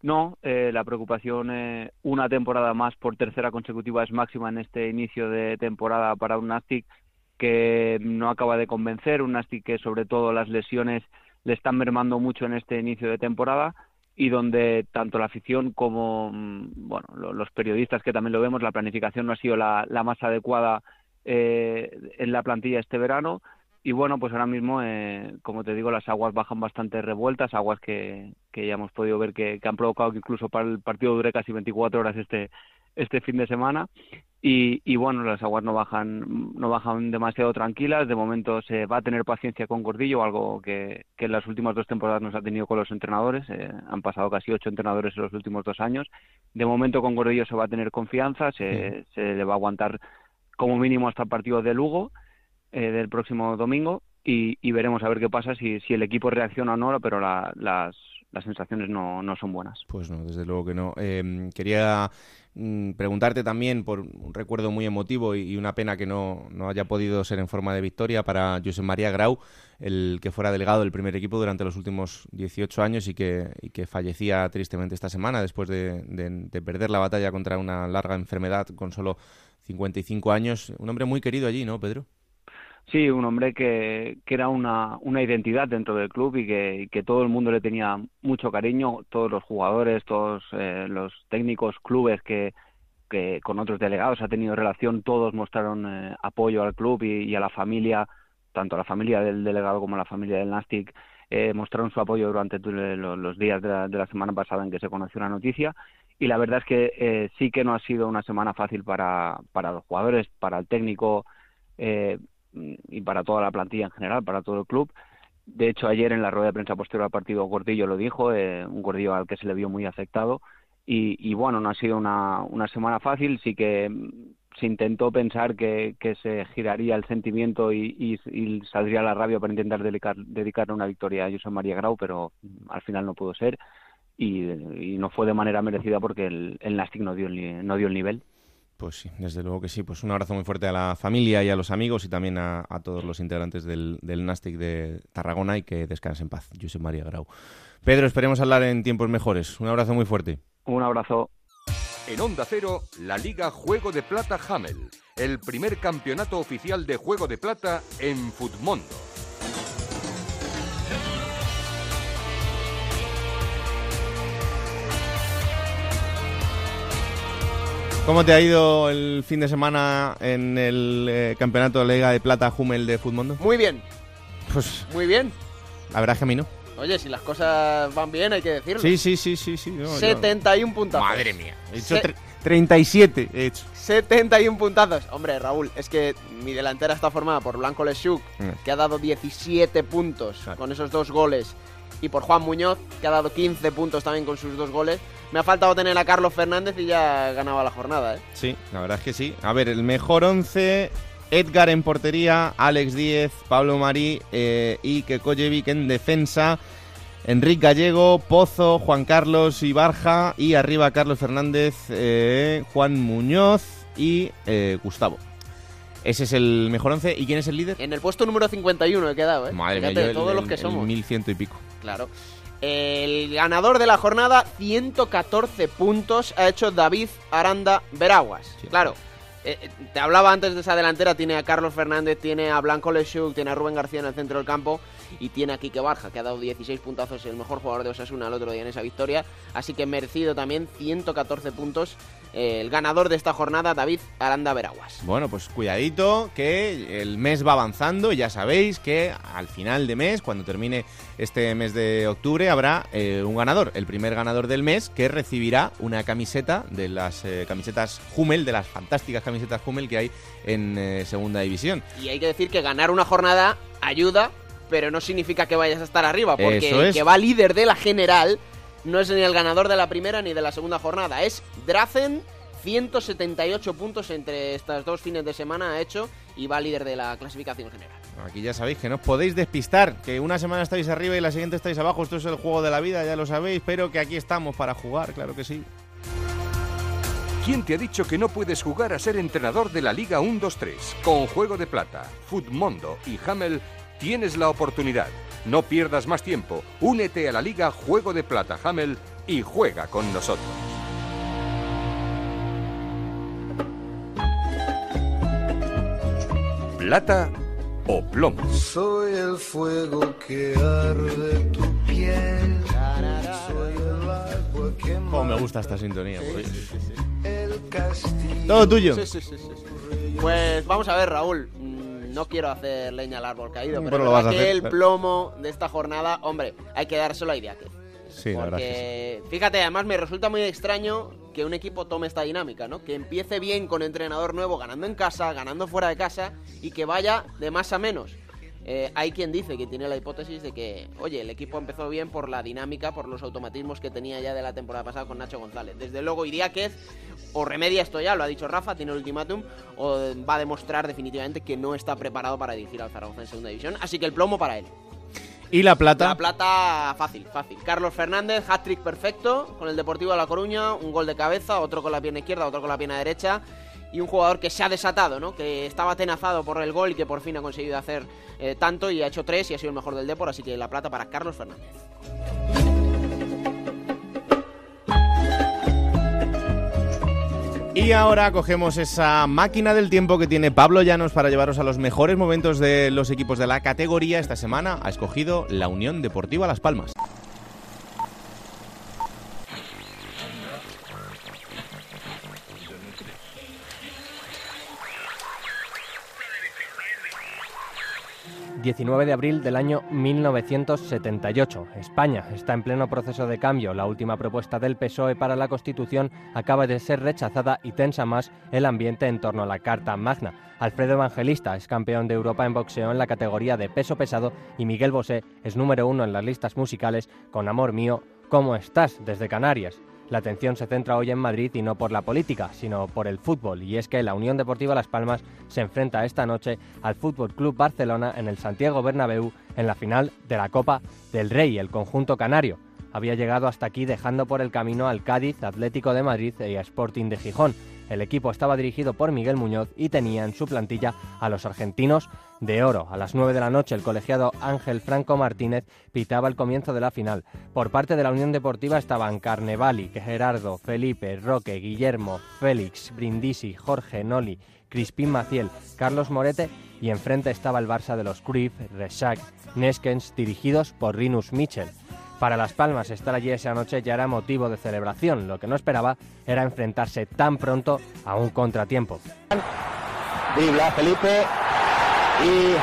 No, eh, la preocupación eh, una temporada más por tercera consecutiva es máxima en este inicio de temporada para un Nastic que no acaba de convencer, un Nastic que sobre todo las lesiones le están mermando mucho en este inicio de temporada y donde tanto la afición como mm, bueno los periodistas que también lo vemos, la planificación no ha sido la, más adecuada eh, en la plantilla este verano y bueno, pues ahora mismo, eh, como te digo, las aguas bajan bastante revueltas, aguas que, que ya hemos podido ver que, han provocado que incluso para el partido dure casi 24 horas este este fin de semana. Y, y, bueno las aguas no bajan no bajan demasiado tranquilas. De momento se va a tener paciencia con Gordillo algo que, que en las últimas dos temporadas nos ha tenido con los entrenadores. Eh, han pasado casi ocho entrenadores en los últimos dos años. De momento con Gordillo se va a tener confianza se, se le va a aguantar como mínimo hasta el partido de Lugo eh, del próximo domingo y, veremos a ver qué pasa, si, el equipo reacciona o no, pero las, las sensaciones no, no son buenas. Pues no, desde luego que no. Em, quería mm, preguntarte también por un recuerdo muy emotivo y, una pena que no, no, haya podido ser en forma de victoria para José María Grau, el que fuera delegado del primer equipo durante los últimos 18 años y que, y que fallecía tristemente esta semana después de, de perder la batalla contra una larga enfermedad con solo 55 años. Un hombre muy querido allí, ¿no, Pedro? Sí, un hombre que, que era una, una identidad dentro del club y que, que todo el mundo le tenía mucho cariño, todos los jugadores, todos eh, los técnicos, clubes que, que con otros delegados ha tenido relación, todos mostraron eh, apoyo al club y, a la familia, tanto a la familia del delegado como a la familia del Nastic, eh, mostraron su apoyo durante los días de la, de la, semana pasada en que se conoció la noticia. Y la verdad es que eh, sí que no ha sido una semana fácil para, para los jugadores, para el técnico. Eh, y para toda la plantilla en general, para todo el club. De hecho, ayer en la rueda de prensa posterior al partido Gordillo lo dijo, eh, un Gordillo al que se le vio muy afectado. Y, bueno, no ha sido una, una semana fácil, sí que se intentó pensar que, se giraría el sentimiento y, y, saldría la rabia para intentar dedicar, dedicarle una victoria a José María Grau, pero al final no pudo ser y, no fue de manera merecida porque el, el Nastic no dio el, no dio el nivel. Pues sí, desde luego que sí. Pues un abrazo muy fuerte a la familia y a los amigos y también a, todos los integrantes del, del, Nastic de Tarragona y que descansen en paz. José María Grau. Pedro, esperemos hablar en tiempos mejores. Un abrazo muy fuerte. Un abrazo. En Onda Cero, la Liga Juego de Plata Hamel, el primer campeonato oficial de Juego de Plata en Futmundo. ¿Cómo te ha ido el fin de semana en el eh, campeonato de Liga de Plata Hummel de Futmundo? Muy bien. Pues. Muy bien. La verdad es que a mí no. Oye, si las cosas van bien, hay que decirlo. Sí, sí, sí, sí. sí 71 puntazos. Madre mía. He hecho 37, he hecho. 71 puntazos. Hombre, Raúl, es que mi delantera está formada por Blanco Leshuk, mm. que ha dado 17 puntos con esos dos goles, y por Juan Muñoz, que ha dado 15 puntos también con sus dos goles. Me ha faltado tener a Carlos Fernández y ya ganaba la jornada, ¿eh? Sí, la verdad es que sí. A ver, el mejor 11, Edgar en portería, Alex Díez, Pablo Marí eh, y Kekojevic en defensa. Enrique Gallego, Pozo, Juan Carlos Ibarja y arriba Carlos Fernández, eh, Juan Muñoz y eh, Gustavo. Ese es el mejor 11. ¿Y quién es el líder? En el puesto número 51 he quedado, ¿eh? Madre Fíjate, mía, yo el- todos los que el somos. 1100 y pico. Claro. El ganador de la jornada, 114 puntos, ha hecho David Aranda Veraguas. Claro, eh, eh, te hablaba antes de esa delantera, tiene a Carlos Fernández, tiene a Blanco Lechuk, tiene a Rubén García en el centro del campo y tiene a Quique Barja, que ha dado 16 puntazos, el mejor jugador de Osasuna el otro día en esa victoria. Así que merecido también 114 puntos el ganador de esta jornada, David Aranda Veraguas. Bueno, pues cuidadito, que el mes va avanzando. Ya sabéis que al final de mes, cuando termine este mes de octubre, habrá eh, un ganador. El primer ganador del mes que recibirá una camiseta de las eh, camisetas Hummel, de las fantásticas camisetas Hummel que hay en eh, Segunda División. Y hay que decir que ganar una jornada ayuda, pero no significa que vayas a estar arriba, porque el que va líder de la general no es ni el ganador de la primera ni de la segunda jornada, es Drazen. 178 puntos entre estos dos fines de semana ha hecho y va líder de la clasificación general. Aquí ya sabéis que no os podéis despistar, que una semana estáis arriba y la siguiente estáis abajo. Esto es el juego de la vida, ya lo sabéis, pero que aquí estamos para jugar, claro que sí. ¿Quién te ha dicho que no puedes jugar a ser entrenador de la Liga 1-2-3? Con Juego de Plata, Futmundo y Hamel tienes la oportunidad. No pierdas más tiempo. Únete a la Liga Juego de Plata Hamel y juega con nosotros. Plata o plomo. Soy el fuego que arde tu piel. Soy el agua que Cómo me gusta esta sintonía. por Dios. el castigo. Todo tuyo. Sí, sí, sí, sí, sí. Pues vamos a ver, Raúl. No quiero hacer leña al árbol caído, pero, Pero lo vas a hacer, el plomo de esta jornada, hombre, hay que dárselo a Idiáquez. Sí, la que Porque, fíjate, además me resulta muy extraño que un equipo tome esta dinámica, ¿no? Que empiece bien con entrenador nuevo, ganando en casa, ganando fuera de casa y que vaya de más a menos. Eh, hay quien dice que tiene la hipótesis de que, oye, el equipo empezó bien por la dinámica, por los automatismos que tenía ya de la temporada pasada con Nacho González. Desde luego, Idiáquez o remedia esto ya, lo ha dicho Rafa, tiene el ultimátum, o va a demostrar definitivamente que no está preparado para dirigir al Zaragoza en segunda división. Así que el plomo para él. ¿Y la plata? La plata fácil, fácil. Carlos Fernández, hat-trick perfecto con el Deportivo de La Coruña, un gol de cabeza, otro con la pierna izquierda, otro con la pierna derecha. Y un jugador que se ha desatado, ¿no? Que estaba atenazado por el gol y que por fin ha conseguido hacer eh, tanto y ha hecho tres y ha sido el mejor del Depor. Así que la plata para Carlos Fernández. Y ahora cogemos esa máquina del tiempo que tiene Pablo Llanos para llevaros a los mejores momentos de los equipos de la categoría. Esta semana ha escogido la Unión Deportiva Las Palmas. ...19 19 de abril del año 1978. España está en pleno proceso de cambio. La última propuesta del PSOE para la Constitución acaba de ser rechazada y tensa más el ambiente en torno a la Carta Magna. Alfredo Evangelista es campeón de Europa en boxeo en la categoría de peso pesado y Miguel Bosé es número uno en las listas musicales con Amor Mío, ¿Cómo estás? desde Canarias. La atención se centra hoy en Madrid y no por la política, sino por el fútbol. Y es que la Unión Deportiva Las Palmas se enfrenta esta noche al Fútbol Club Barcelona en el Santiago Bernabéu en la final de la Copa del Rey, el conjunto canario. Había llegado hasta aquí dejando por el camino al Cádiz, Atlético de Madrid y a Sporting de Gijón. El equipo estaba dirigido por Miguel Muñoz y tenía en su plantilla a los argentinos de oro. A las 9 de la noche el colegiado Ángel Franco Martínez pitaba el comienzo de la final. Por parte de la Unión Deportiva estaban Carnevali, Gerardo, Felipe, Roque, Guillermo, Félix, Brindisi, Jorge, Noli, Crispín Maciel, Carlos Morete y enfrente estaba el Barça de los Cruyff, Resac, Neskens, dirigidos por Rinus Michel. Para Las Palmas estar allí esa noche ya era motivo de celebración. Lo que no esperaba era enfrentarse tan pronto a un contratiempo. Dribla Felipe y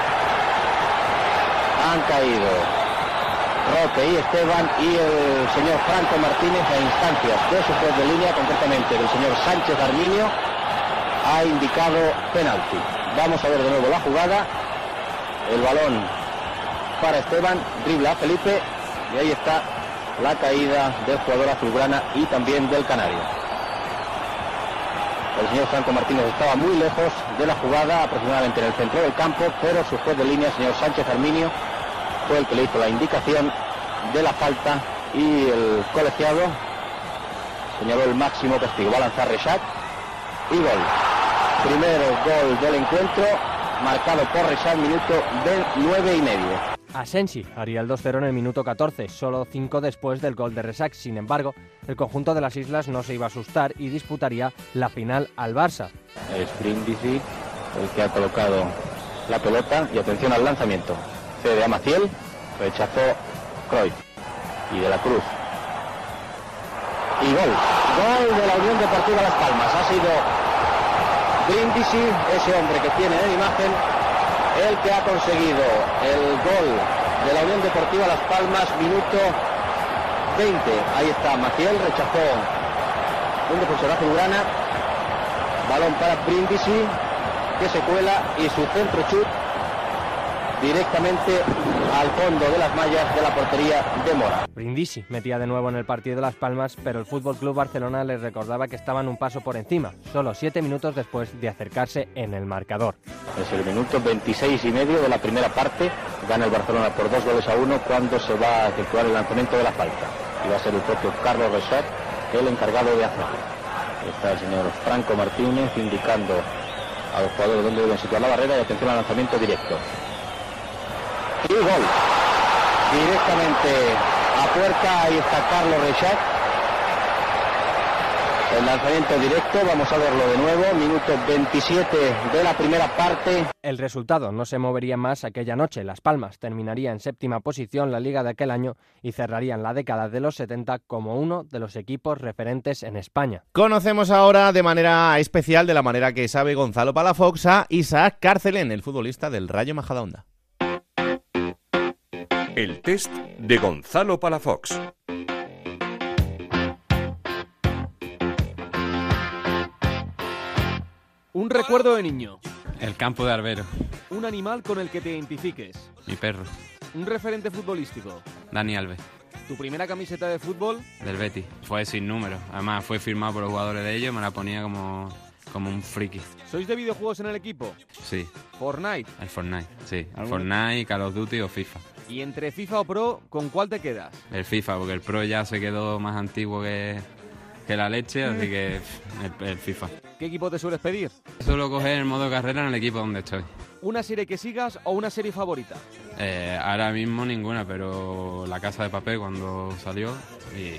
han caído Roque y Esteban y el señor Franco Martínez a instancias de su juez de línea, concretamente del señor Sánchez Arminio, ha indicado penalti. Vamos a ver de nuevo la jugada. El balón para Esteban, dribla Felipe y ahí está la caída del jugador azulgrana y también del canario. El señor Franco Martínez estaba muy lejos de la jugada, aproximadamente en el centro del campo, pero su juez de línea, el señor Sánchez Arminio, fue el que le hizo la indicación de la falta y el colegiado señaló el máximo castigo. Va a lanzar Reshat y gol. Primero gol del encuentro, marcado por Reshat, minuto de nueve y medio. Asensi haría el 2-0 en el minuto 14, solo 5 después del gol de Resac. Sin embargo, el conjunto de las islas no se iba a asustar y disputaría la final al Barça. Es Brindisi el que ha colocado la pelota y atención al lanzamiento. Cede a Maciel, rechazó Cruyff y de la Cruz. Y gol, gol de la Unión Deportiva Las Palmas. Ha sido Brindisi, ese hombre que tiene en imagen, el que ha conseguido el gol de la Unión Deportiva Las Palmas, minuto 20. Ahí está Maciel, rechazó un defensor azulgrana. Balón para Brindisi, que se cuela y su centro chut directamente al fondo de las mallas de la portería de Mora. Brindisi metía de nuevo en el partido de Las Palmas, pero el Fútbol Club Barcelona les recordaba que estaban un paso por encima, solo siete minutos después de acercarse en el marcador. Es el minuto 26 y medio de la primera parte. Gana el Barcelona por dos goles a uno cuando se va a efectuar el lanzamiento de la falta. Y va a ser el propio Carlos Resat el encargado de hacerlo. Está el señor Franco Martínez indicando a los jugadores dónde deben situar la barrera y atención al lanzamiento directo. Y gol. Directamente a puerta, ahí está Carlos Rechat. El lanzamiento directo, vamos a verlo de nuevo, minuto 27 de la primera parte. El resultado no se movería más aquella noche. Las Palmas terminaría en séptima posición la liga de aquel año y cerrarían la década de los 70 como uno de los equipos referentes en España. Conocemos ahora de manera especial, de la manera que sabe Gonzalo Palafox, a Isaac Cárcelen, el futbolista del Rayo Majadahonda. El test de Gonzalo Palafox. Un recuerdo de niño. El campo de Arbero. Un animal con el que te identifiques. Mi perro. Un referente futbolístico. Dani Alves. ¿Tu primera camiseta de fútbol? Del Betty. Fue sin número. Además, fue firmado por los jugadores de ellos. Me la ponía como, como un friki. ¿Sois de videojuegos en el equipo? Sí. ¿Fortnite? El Fortnite, sí. Fortnite, Call of Duty o FIFA. ¿Y entre FIFA o Pro, con cuál te quedas? El FIFA, porque el Pro ya se quedó más antiguo que, que la leche, así que [laughs] el, el FIFA. ¿Qué equipo te sueles pedir? Suelo coger el modo carrera en el equipo donde estoy. ¿Una serie que sigas o una serie favorita? Eh, ahora mismo ninguna, pero La Casa de Papel cuando salió y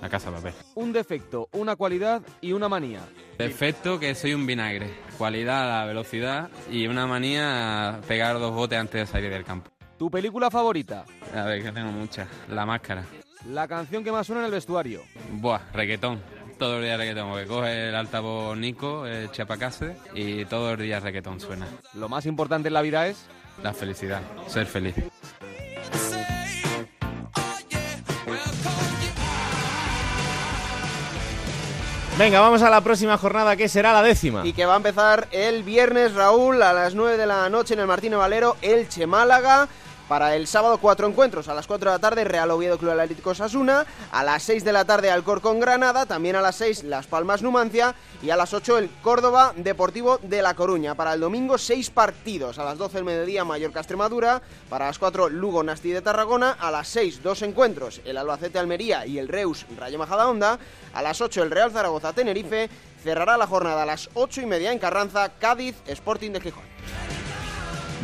La Casa de Papel. Un defecto, una cualidad y una manía. Defecto que soy un vinagre. Cualidad la velocidad y una manía pegar dos botes antes de salir del campo. ¿Tu película favorita? A ver, que tengo muchas. La máscara. La canción que más suena en el vestuario. Buah, reggaetón. Todos los días reggaetón, porque coge el altavoz Nico, el Chiapacase, y todos los días reggaetón suena. Lo más importante en la vida es... La felicidad, ser feliz. Venga, vamos a la próxima jornada que será la décima. Y que va a empezar el viernes, Raúl, a las 9 de la noche en el Martínez Valero, Elche Málaga. Para el sábado cuatro encuentros, a las 4 de la tarde Real Oviedo Club Atlético Sasuna, a las 6 de la tarde Alcorcón Granada, también a las 6 Las Palmas Numancia. Y a las 8 el Córdoba Deportivo de La Coruña. Para el domingo 6 partidos, a las 12 del mediodía Mallorca Extremadura, para las 4 Lugo Nasti de Tarragona, a las 6 dos encuentros, el Albacete Almería y el Reus Rayo Majadahonda, a las 8 el Real Zaragoza Tenerife, cerrará la jornada a las 8 y media en Carranza, Cádiz Sporting de Gijón.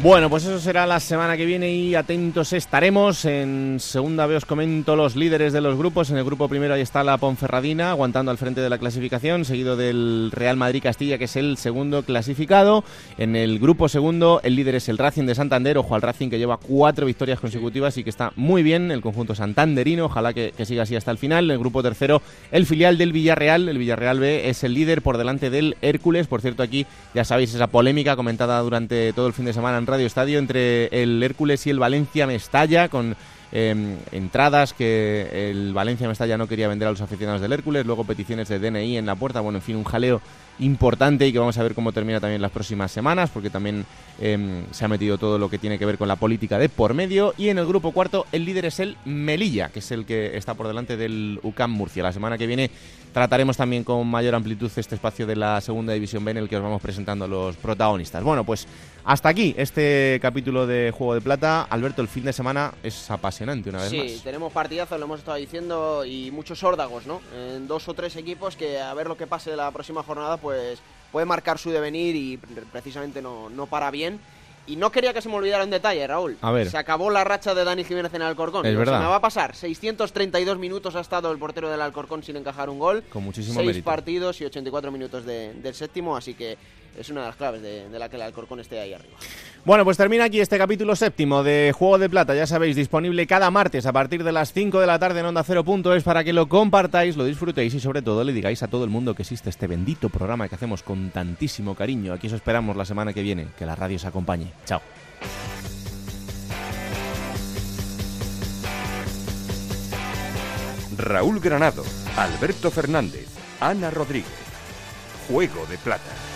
Bueno, pues eso será la semana que viene y atentos estaremos. En segunda vez os comento los líderes de los grupos. En el grupo primero ahí está la Ponferradina, aguantando al frente de la clasificación, seguido del Real Madrid Castilla, que es el segundo clasificado. En el grupo segundo, el líder es el Racing de Santander. Ojo al Racing que lleva cuatro victorias consecutivas y que está muy bien. El conjunto santanderino, ojalá que, que siga así hasta el final. En el grupo tercero, el filial del Villarreal. El Villarreal B es el líder por delante del Hércules. Por cierto, aquí ya sabéis esa polémica comentada durante todo el fin de semana en Radio Estadio entre el Hércules y el Valencia Mestalla con eh, entradas que el Valencia Mestalla no quería vender a los aficionados del Hércules, luego peticiones de DNI en la puerta, bueno, en fin, un jaleo importante y que vamos a ver cómo termina también las próximas semanas, porque también em, se ha metido todo lo que tiene que ver con la política de por medio. Y en el grupo cuarto, el líder es el Melilla, que es el que está por delante del UCAM Murcia. La semana que viene trataremos también con mayor amplitud este espacio de la segunda división B en el que os vamos presentando los protagonistas. Bueno, pues hasta aquí este capítulo de Juego de Plata. Alberto, el fin de semana es apasionante una vez sí, más. Sí, tenemos partidazos, lo hemos estado diciendo, y muchos órdagos, ¿no? En dos o tres equipos que a ver lo que pase la próxima jornada, pues puede marcar su devenir y precisamente no, no para bien. Y no quería que se me olvidara un detalle, Raúl. A ver. Se acabó la racha de Dani Jiménez en el Alcorcón. Es verdad. Se me va a pasar. 632 minutos ha estado el portero del Alcorcón sin encajar un gol. Con muchísimo Seis mérito. partidos y 84 minutos de- del séptimo, así que es una de las claves de, de la que el Alcorcón esté ahí arriba. Bueno, pues termina aquí este capítulo séptimo de Juego de Plata, ya sabéis, disponible cada martes a partir de las 5 de la tarde en Onda 0.es para que lo compartáis, lo disfrutéis y sobre todo le digáis a todo el mundo que existe este bendito programa que hacemos con tantísimo cariño. Aquí os esperamos la semana que viene, que la radio os acompañe. Chao. Raúl Granado, Alberto Fernández, Ana Rodríguez. Juego de Plata.